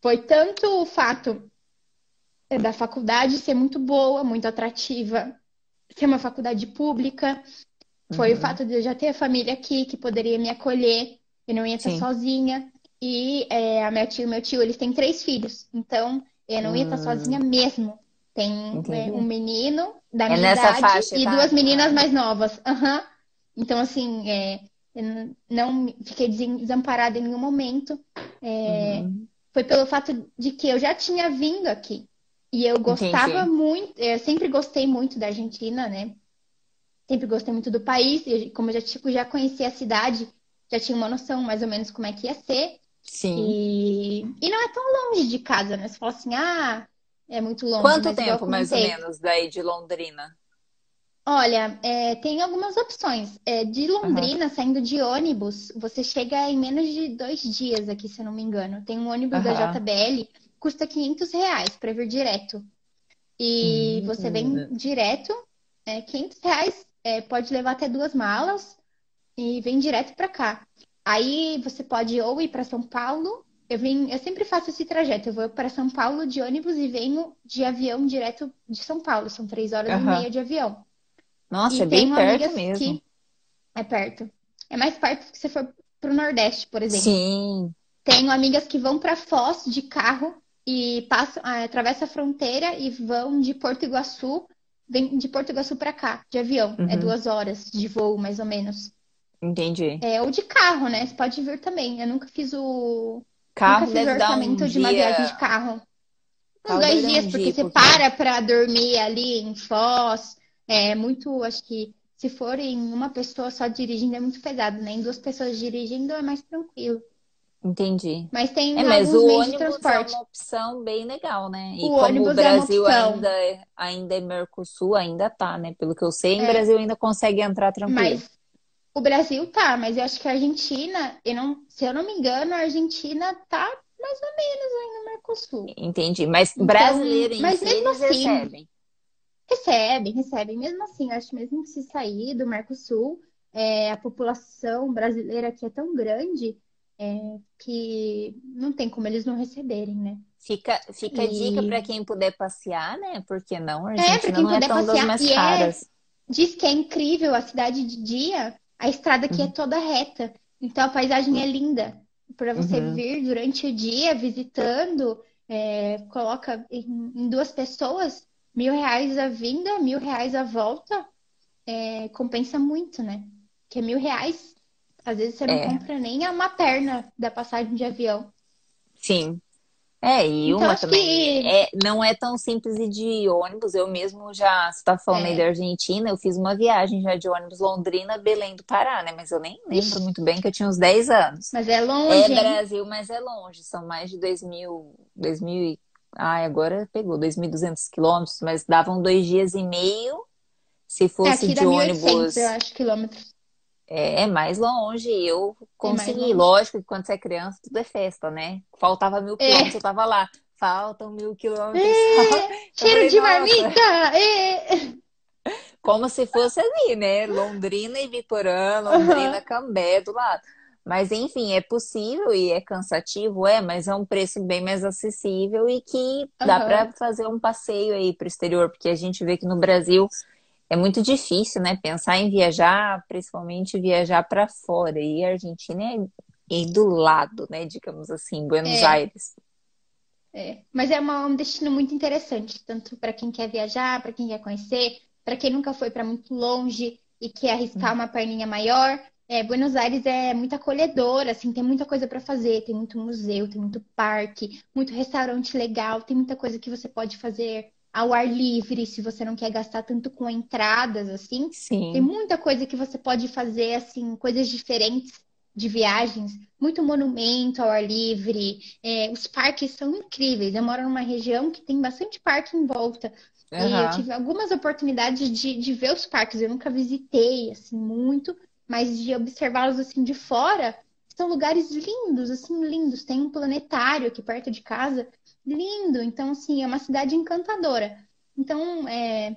Foi tanto o fato é, da faculdade ser muito boa, muito atrativa, ser uma faculdade pública, foi uhum. o fato de eu já ter a família aqui que poderia me acolher, eu não ia estar Sim. sozinha. E é, a minha tia e meu tio, eles têm três filhos. Então, eu não ia estar hum. sozinha mesmo. Tem é, um menino da é minha idade faixa, e tá? duas meninas mais novas. Uhum. Então, assim, é, não fiquei desamparada em nenhum momento. É, uhum. Foi pelo fato de que eu já tinha vindo aqui. E eu gostava Entendi. muito, eu sempre gostei muito da Argentina, né? Sempre gostei muito do país. E como eu já, tipo, já conhecia a cidade, já tinha uma noção mais ou menos como é que ia ser. Sim. E, e não é tão longe de casa, né? Você fala assim, ah, é muito longe. Quanto tempo, mais ou menos, daí de Londrina? Olha, é, tem algumas opções. É, de Londrina, uhum. saindo de ônibus, você chega em menos de dois dias aqui, se eu não me engano. Tem um ônibus uhum. da JBL, custa 500 reais para vir direto. E uhum. você vem direto, é, 500 reais, é, pode levar até duas malas e vem direto para cá. Aí você pode ou ir para São Paulo. Eu vim, eu sempre faço esse trajeto. Eu vou para São Paulo de ônibus e venho de avião direto de São Paulo. São três horas e meia de avião. Nossa, e é bem perto mesmo. Que... É perto. É mais perto que você for para o Nordeste, por exemplo. Sim. Tenho amigas que vão para Foz de carro e passam, ah, atravessam a fronteira e vão de Porto Iguaçu, vem de Porto Iguaçu para cá, de avião. É uhum. É duas horas de voo, mais ou menos. Entendi. É, ou de carro, né? Você pode vir também. Eu nunca fiz o. Carro nunca fiz o orçamento um de uma viagem de carro. Uns dois dias, um porque dia, você porque... para pra dormir ali em Foz. É muito, acho que se for em uma pessoa só dirigindo é muito pesado, né? Em duas pessoas dirigindo é mais tranquilo. Entendi. Mas tem é, mas o ônibus de transporte. é uma opção bem legal, né? E o como o é Brasil é ainda, é, ainda é Mercosul, ainda tá, né? Pelo que eu sei, em é. Brasil ainda consegue entrar tranquilo. Mas o Brasil tá, mas eu acho que a Argentina, eu não, se eu não me engano, a Argentina tá mais ou menos aí no Mercosul. Entendi, mas então, brasileiro em mas si, mesmo assim, recebem. Recebem, recebem. Mesmo assim, acho que mesmo que se sair do Mercosul, é, a população brasileira aqui é tão grande é, que não tem como eles não receberem, né? Fica, fica e... a dica para quem puder passear, né? Porque não, a é, quem não é tão passear. das mais é caras. É, diz que é incrível a cidade de dia, a estrada aqui é uhum. é toda reta, então a paisagem é linda. Para você uhum. vir durante o dia visitando, é, coloca em, em, duas pessoas mil reais a vinda, mil reais a volta, é, compensa muito, né? Porque mil reais, às vezes você não é. compra nem uma perna da passagem de avião. Sim. É, e então, uma também. Que... É, não é tão simples ir de ônibus. Eu mesmo já, você tá falando é. aí da Argentina, eu fiz uma viagem já de ônibus Londrina, Belém do Pará, né? Mas eu nem lembro muito bem que eu tinha uns 10 anos. Mas é longe. É hein? Brasil, mas é longe. São mais de 2 mil. 2 mil Ai, agora pegou 2.200 quilômetros, mas davam dois dias e meio se fosse é, de ônibus. Eu acho, quilômetros. É, é mais longe. Eu é consegui. É Lógico que quando você é criança, tudo é festa, né? Faltava mil é. quilômetros, é. eu tava lá. Faltam mil quilômetros. É. Cheiro de marmita! É. Como se fosse ali, né? Londrina e Biporã, Londrina, uhum. Cambé do lado. Mas enfim, é possível e é cansativo, é, mas é um preço bem mais acessível e que dá uhum. para fazer um passeio aí para o exterior, porque a gente vê que no Brasil é muito difícil, né? Pensar em viajar, principalmente viajar para fora. E a Argentina é, é do lado, né? Digamos assim, Buenos é. Aires. É. Mas é uma, um destino muito interessante, tanto para quem quer viajar, para quem quer conhecer, para quem nunca foi para muito longe e quer arriscar uma perninha maior. É, Buenos Aires é muito acolhedora, assim, tem muita coisa para fazer, tem muito museu, tem muito parque, muito restaurante legal, tem muita coisa que você pode fazer ao ar livre, se você não quer gastar tanto com entradas, assim. Sim. Tem muita coisa que você pode fazer, assim, coisas diferentes de viagens, muito monumento ao ar livre. É, os parques são incríveis. Eu moro numa região que tem bastante parque em volta. Uhum. E eu tive algumas oportunidades de, de ver os parques. Eu nunca visitei, assim, muito, mas de observá-los, assim, de fora. São lugares lindos, assim, lindos. Tem um planetário aqui perto de casa, lindo. Então, assim, é uma cidade encantadora. Então, é...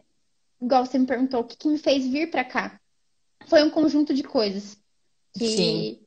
igual você me perguntou, o que, que me fez vir para cá? Foi um conjunto de coisas. Que, Sim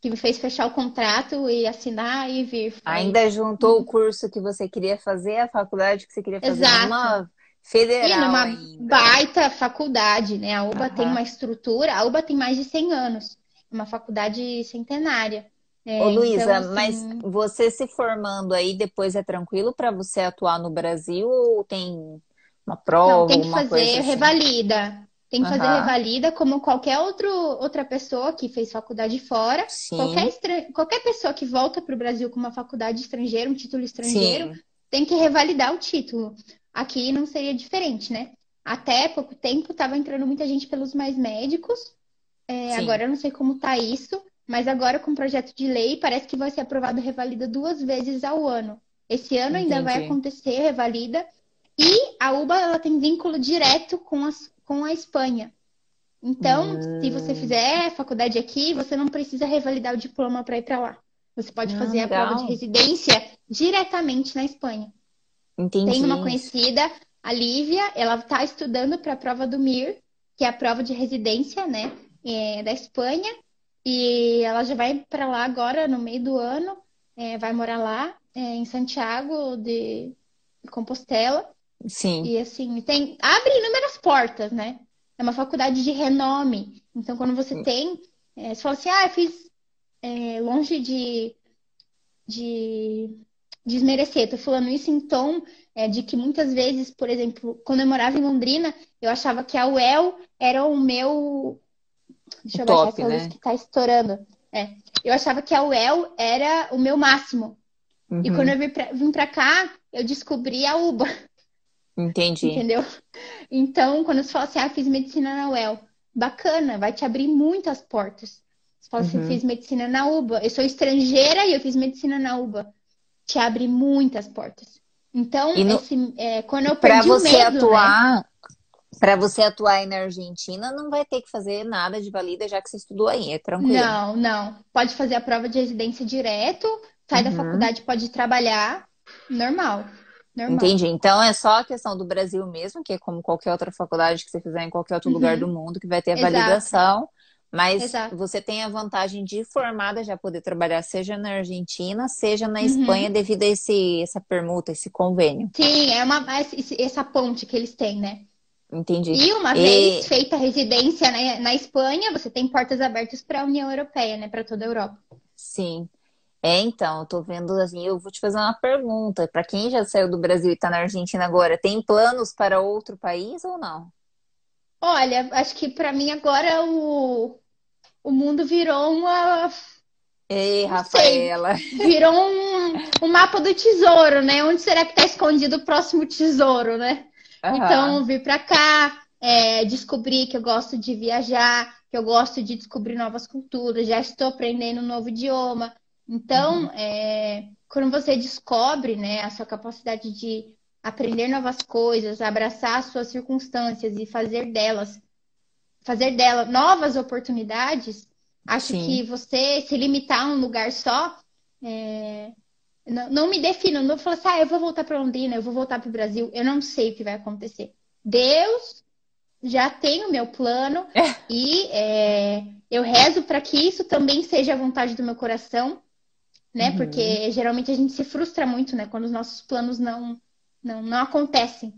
que me fez fechar o contrato e assinar e vir. Foi... Ainda juntou o curso que você queria fazer, a faculdade que você queria fazer Exato. numa federal e numa ainda. baita faculdade, né? A UBA uhum. tem uma estrutura, a UBA tem mais de 100 anos, é uma faculdade centenária. É, Ô, Luísa, então, assim... mas você se formando aí depois é tranquilo para você atuar no Brasil ou tem uma prova? Não, tem que fazer assim? revalida. Tem que fazer uhum. revalida como qualquer outro, outra pessoa que fez faculdade fora. Qualquer, estra... qualquer pessoa que volta para o Brasil com uma faculdade estrangeira, um título estrangeiro, Sim. tem que revalidar o título. Aqui não seria diferente, né? Até pouco tempo estava entrando muita gente pelos mais médicos. É, agora eu não sei como tá isso, mas agora com o projeto de lei parece que vai ser aprovado revalida duas vezes ao ano. Esse ano Entendi. ainda vai acontecer revalida. E a UBA ela tem vínculo direto com as com a Espanha. Então, hum. se você fizer faculdade aqui, você não precisa revalidar o diploma para ir para lá. Você pode ah, fazer a prova de residência diretamente na Espanha. Entendi. Tem uma conhecida, a Lívia, ela está estudando para a prova do MIR, que é a prova de residência, né, é, da Espanha. E ela já vai para lá agora, no meio do ano, é, vai morar lá, é, em Santiago de Compostela. Sim. E assim, tem abre inúmeras portas, né? É uma faculdade de renome. Então, quando você tem, é, você fala assim, ah, eu fiz é, longe de, de desmerecer, tô falando isso em tom é, de que muitas vezes, por exemplo, quando eu morava em Londrina, eu achava que a UEL era o meu. Deixa eu Top, baixar essa né? luz que tá estourando. É. Eu achava que a UEL era o meu máximo. Uhum. E quando eu vim pra, vim pra cá, eu descobri a UBA. Entendi. Entendeu? Então, quando você fala assim, ah, fiz medicina na UEL, bacana, vai te abrir muitas portas. Você fala assim, uhum. assim, fiz medicina na UBA, eu sou estrangeira e eu fiz medicina na UBA. Te abre muitas portas. Então, no... esse, é, quando eu perdi você o medo, né? atuar, né? Para você atuar aí na Argentina, não vai ter que fazer nada de valida, já que você estudou aí, é tranquilo. Não, não. Pode fazer a prova de residência direto, sai uhum. da faculdade, pode trabalhar, normal. Normal. Entendi. Então é só a questão do Brasil mesmo, que é como qualquer outra faculdade que você fizer em qualquer outro uhum. lugar do mundo, que vai ter a Exato. Mas Exato. você tem a vantagem de formada já poder trabalhar, seja na Argentina, seja na uhum. Espanha, devido a esse, essa permuta, esse convênio. Sim, é uma, essa ponte que eles têm, né? Entendi. E uma e... vez feita a residência na, na Espanha, você tem portas abertas para a União Europeia, né? Para toda a Europa. Sim. É, então, eu tô vendo assim, eu vou te fazer uma pergunta. Para quem já saiu do Brasil e está na Argentina agora, tem planos para outro país ou não? Olha, acho que para mim agora o, o mundo virou uma. Ei, Rafaela. Sei, virou um, um mapa do tesouro, né? Onde será que está escondido o próximo tesouro, né? Uhum. Então, vir para cá, é, descobrir que eu gosto de viajar, que eu gosto de descobrir novas culturas, já estou aprendendo um novo idioma. Então, uhum. é, quando você descobre né, a sua capacidade de aprender novas coisas, abraçar as suas circunstâncias e fazer delas, fazer dela novas oportunidades, acho Sim. que você se limitar a um lugar só, é, não, não, me defino, não falo assim, ah, eu vou voltar para Londrina, eu vou voltar para o Brasil, eu não sei o que vai acontecer. Deus já tem o meu plano é. e é, eu rezo para que isso também seja a vontade do meu coração né? Uhum. Porque geralmente a gente se frustra muito, né? Quando os nossos planos não, não, não acontecem.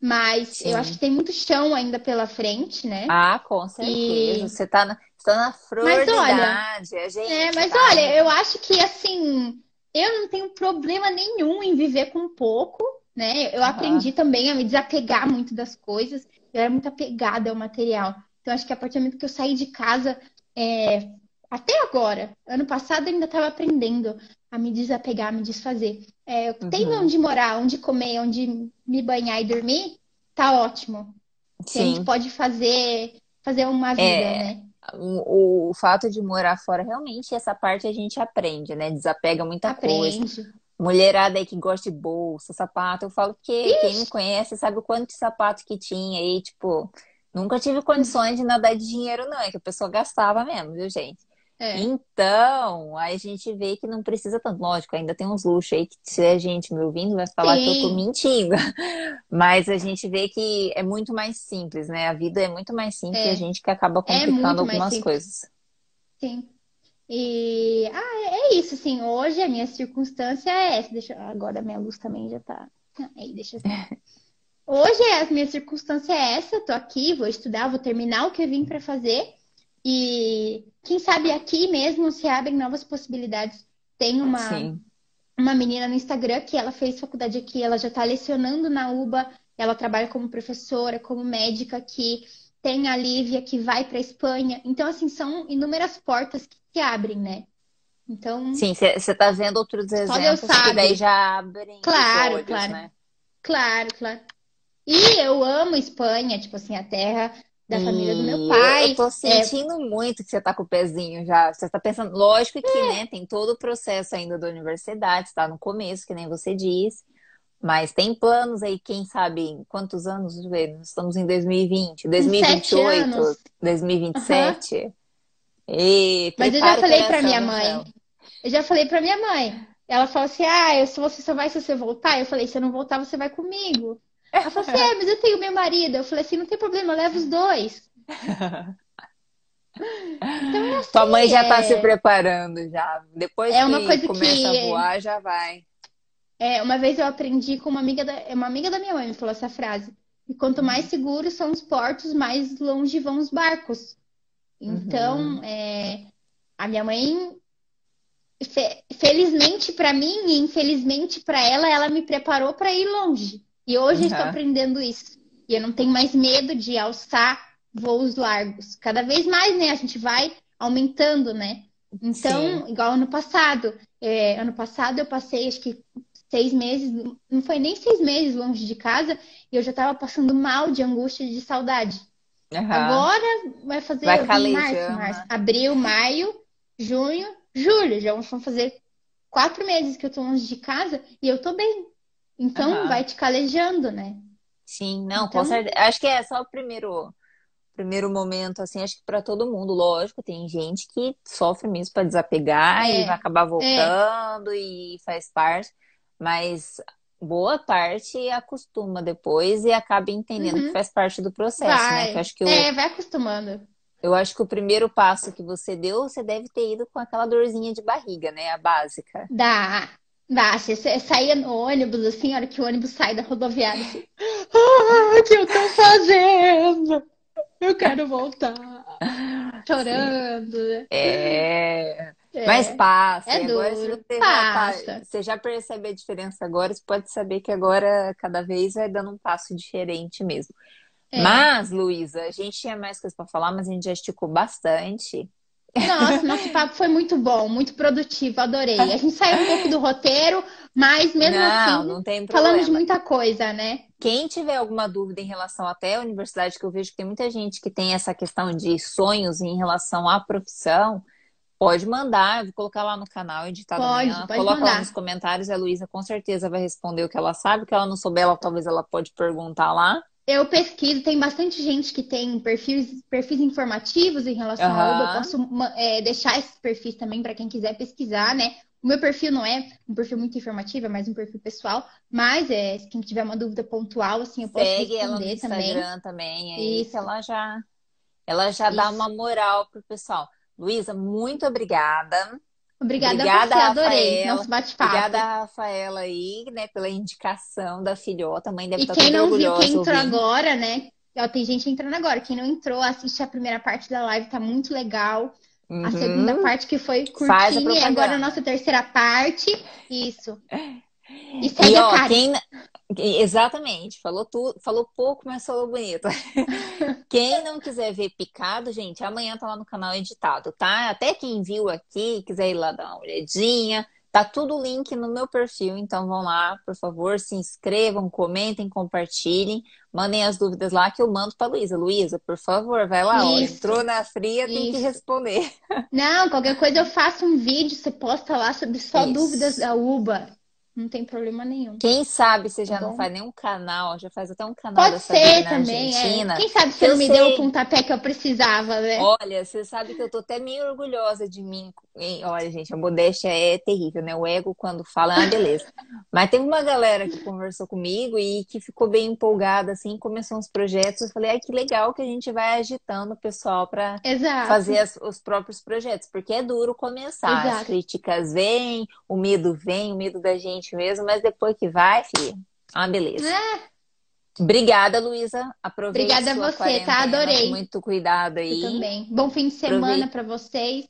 Mas Sim. eu acho que tem muito chão ainda pela frente, né? Ah, com certeza. E... Você tá na, tá na flor mas, olha, a gente. É, mas tá... olha, eu acho que assim, eu não tenho problema nenhum em viver com pouco, né? Eu uhum. aprendi também a me desapegar muito das coisas. Eu era muito apegada ao material. Então, acho que a partir do momento que eu saí de casa, é, até agora. Ano passado eu ainda estava aprendendo. a me desapegar, a me desfazer. É, uhum. Tem onde morar, onde comer, onde me banhar e dormir, tá ótimo. Sim. A gente pode fazer, fazer uma vida, é, né? O, o, fato de morar fora, realmente, essa parte a gente aprende, né? Desapega muita aprende. coisa. Mulherada aí que gosta de bolsa, sapato, eu falo que Ixi. quem me conhece sabe o quanto de sapato que tinha aí, tipo, nunca tive condições de nadar de dinheiro, não, é que a pessoa gastava mesmo, viu, gente? É. Então, aí a gente vê que não precisa tanto. Lógico, ainda tem uns luxos aí que se a gente me ouvindo vai falar Sim. que eu tô mentindo. Mas a gente vê que é muito mais simples, né? A vida é muito mais simples é. e a gente que acaba é complicando é algumas coisas. Sim. E ah, é isso, assim, hoje a minha circunstância é essa. Deixa... Agora a minha luz também já tá. Aí, deixa Hoje a minha circunstância é essa, tô aqui, vou estudar, vou terminar o que eu vim para fazer. E quem sabe aqui mesmo se abrem novas possibilidades. Tem uma, uma menina no Instagram que ela fez faculdade aqui, ela já está lecionando na UBA, ela trabalha como professora, como médica aqui. Tem a Lívia que vai para Espanha. Então, assim, são inúmeras portas que se abrem, né? Então. Sim, você está vendo outros exemplos que daí já abrem. Claro, olhos, claro. Né? Claro, claro. E eu amo Espanha, tipo assim, a terra da família do meu pai. Eu tô é sentindo é... muito que você tá com o pezinho já. Você tá pensando, lógico que, é. né, tem todo o processo ainda da universidade, está no começo, que nem você disse. Mas tem planos aí, quem sabe, quantos anos? Estamos em 2020, 2028, 2027. Uhum. E Mas eu já falei para minha mãe. Eu já falei para minha mãe. Ela falou assim: "Ah, se você só vai se você voltar". Eu falei: "Se eu não voltar, você vai comigo". Ela falou assim: é, mas eu tenho meu marido. Eu falei assim: não tem problema, eu levo os dois. Então, é assim, Tua mãe já está é... se preparando já. Depois é uma que coisa começa que... a voar, já vai. É, uma vez eu aprendi com uma amiga da, uma amiga da minha mãe me falou essa frase. E quanto mais uhum. seguros são os portos, mais longe vão os barcos. Então, uhum. é, a minha mãe, felizmente para mim e infelizmente para ela, ela me preparou para ir longe. E hoje uhum. eu estou aprendendo isso. E eu não tenho mais medo de alçar voos largos. Cada vez mais, né? A gente vai aumentando, né? Então, Sim. igual ano passado. É, ano passado eu passei, acho que seis meses, não foi nem seis meses longe de casa, e eu já estava passando mal de angústia de saudade. Uhum. Agora vai fazer vai março, março, abril, maio, junho, julho. Já vão fazer quatro meses que eu tô longe de casa e eu tô bem. Então uhum. vai te calejando, né? Sim, não, então... com certeza. Acho que é só o primeiro primeiro momento, assim, acho que para todo mundo, lógico, tem gente que sofre mesmo para desapegar é, e vai acabar é. voltando é. e faz parte, mas boa parte acostuma depois e acaba entendendo uhum. que faz parte do processo, né? vai. né? Que acho que é, vai acostumando. Eu acho que o primeiro passo que você deu, você deve ter ido com aquela dorzinha de barriga, né? A básica. Dá. Você saía no ônibus, assim, a hora que o ônibus sai da rodoviária, assim, ah, o que eu tô fazendo? Eu quero voltar. Chorando. É. é. Mas passa. É agora, se você, passa. Já, você já percebe a diferença agora, você pode saber que agora cada vez vai dando um passo diferente mesmo. É. Mas, Luísa, a gente tinha mais coisas para falar, mas a gente já esticou bastante. Nossa, nosso papo foi muito bom, muito produtivo, adorei. A gente saiu um pouco do roteiro, mas mesmo não, assim, não tem falamos de muita coisa, né? Quem tiver alguma dúvida em relação até à universidade, que eu vejo que tem muita gente que tem essa questão de sonhos em relação à profissão, pode mandar, eu vou colocar lá no canal editado pode, amanhã. Pode Coloca mandar. lá nos comentários, a Luísa com certeza vai responder o que ela sabe, o que ela não souber, ela, talvez ela pode perguntar lá. Eu pesquiso, tem bastante gente que tem perfis, perfis informativos em relação uhum. ao Uber. Eu posso é, deixar esses perfis também para quem quiser pesquisar, né? O meu perfil não é um perfil muito informativo, é mais um perfil pessoal. Mas é, quem tiver uma dúvida pontual, assim, eu posso Segue responder ela no Instagram também. também isso. ela já, ela já dá uma moral pro pessoal. Luísa, muito obrigada. Obrigada, Obrigada a você, adorei nosso bate-papo. Obrigada, Rafaela, aí, né, pela indicação da filhota. A mãe deve e estar quem não viu, quem entrou ouvindo. agora, né? Ó, tem gente entrando agora. Quem não entrou, assiste a primeira parte da live, tá muito legal. Uhum. A segunda parte que foi curtinha, e agora a nossa terceira parte. Isso. E segue e, ó, a quem... Exatamente, falou tudo, falou pouco, mas falou bonito. quem não quiser ver picado, gente, amanhã tá lá no canal editado, tá? Até quem viu aqui, quiser ir lá dar uma olhadinha, Tá tudo link no meu perfil, então vão lá, por favor, se inscrevam, comentem, compartilhem, mandem as dúvidas lá que eu mando para Luísa. Luísa, por favor, vai lá, ó, entrou na fria, Isso. tem que responder. Não, qualquer coisa eu faço um vídeo, você posta lá sobre só Isso. dúvidas da UBA. Não tem problema nenhum. Quem sabe você já tá não faz nenhum canal, já faz até um canal Pode ser também, é. Argentina. É. Quem sabe você não me sei. deu o pontapé que eu precisava, né? Olha, você sabe que eu tô até meio orgulhosa de mim. Olha, gente, a modéstia é terrível, né? O ego quando fala, ah, beleza. Mas teve uma galera que conversou comigo e que ficou bem empolgada, assim, começou uns projetos. Eu falei, ai, que legal que a gente vai agitando o pessoal para fazer as, os próprios projetos, porque é duro começar. Exato. As críticas vêm, o medo vem, o medo da gente gente mesmo, mas depois que vai, filha, ah, beleza. É. Obrigada, Luísa. Aproveite Obrigada a você, tá? Adorei. Muito cuidado aí. Eu também. Bom fim de semana para vocês.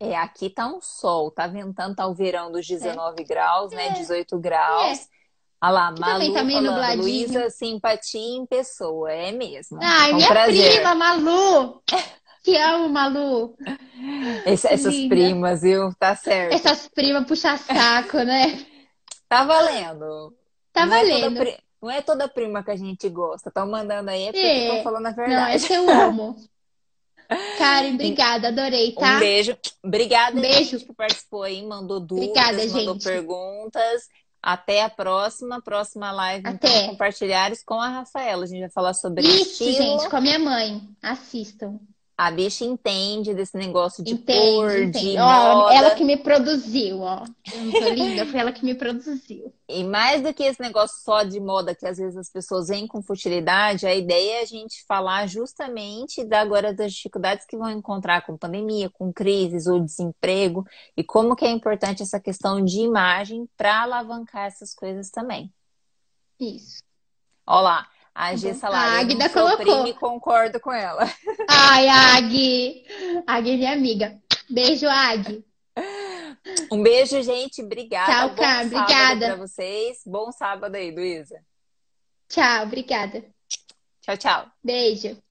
É, aqui tá um sol, tá ventando, tá o verão dos 19 é. graus, né? 18 é. graus. É. Olha lá, Malu tá falando, Luísa, simpatia em pessoa, é mesmo. Ai, um minha prazer. prima, Malu! Te amo, Malu. Essas Linda. primas, viu? Tá certo. Essas primas puxa saco, né? Tá valendo. Tá não valendo. É não é toda prima que a gente gosta. Estão mandando aí, é porque é. eu tô falando a verdade. Não, esse eu amo. Karen, obrigada, adorei, tá? Um beijo. Obrigada, beijo. gente, que participou aí, mandou dúvidas, obrigada, mandou gente. perguntas. Até a próxima, próxima live Até. Então, compartilhares com a Rafaela. A gente vai falar sobre Isso, estilo. gente, com a minha mãe. Assistam. A bicha entende desse negócio de entende, cor, entende. de ó, moda. Ela que me produziu, ó. Eu não tô linda, foi ela que me produziu. E mais do que esse negócio só de moda, que às vezes as pessoas vêm com futilidade, a ideia é a gente falar justamente da agora das dificuldades que vão encontrar com pandemia, com crises ou desemprego, e como que é importante essa questão de imagem para alavancar essas coisas também. Isso. Lá. A G Salário. A Agda colocou. e concordo com ela. Ai, Ag. Ag é minha amiga. Beijo, Ag. Um beijo, gente. Obrigada. Tchau, Cá. Obrigada. Pra vocês. Bom sábado aí, Luísa. Tchau, obrigada. Tchau, tchau. Beijo.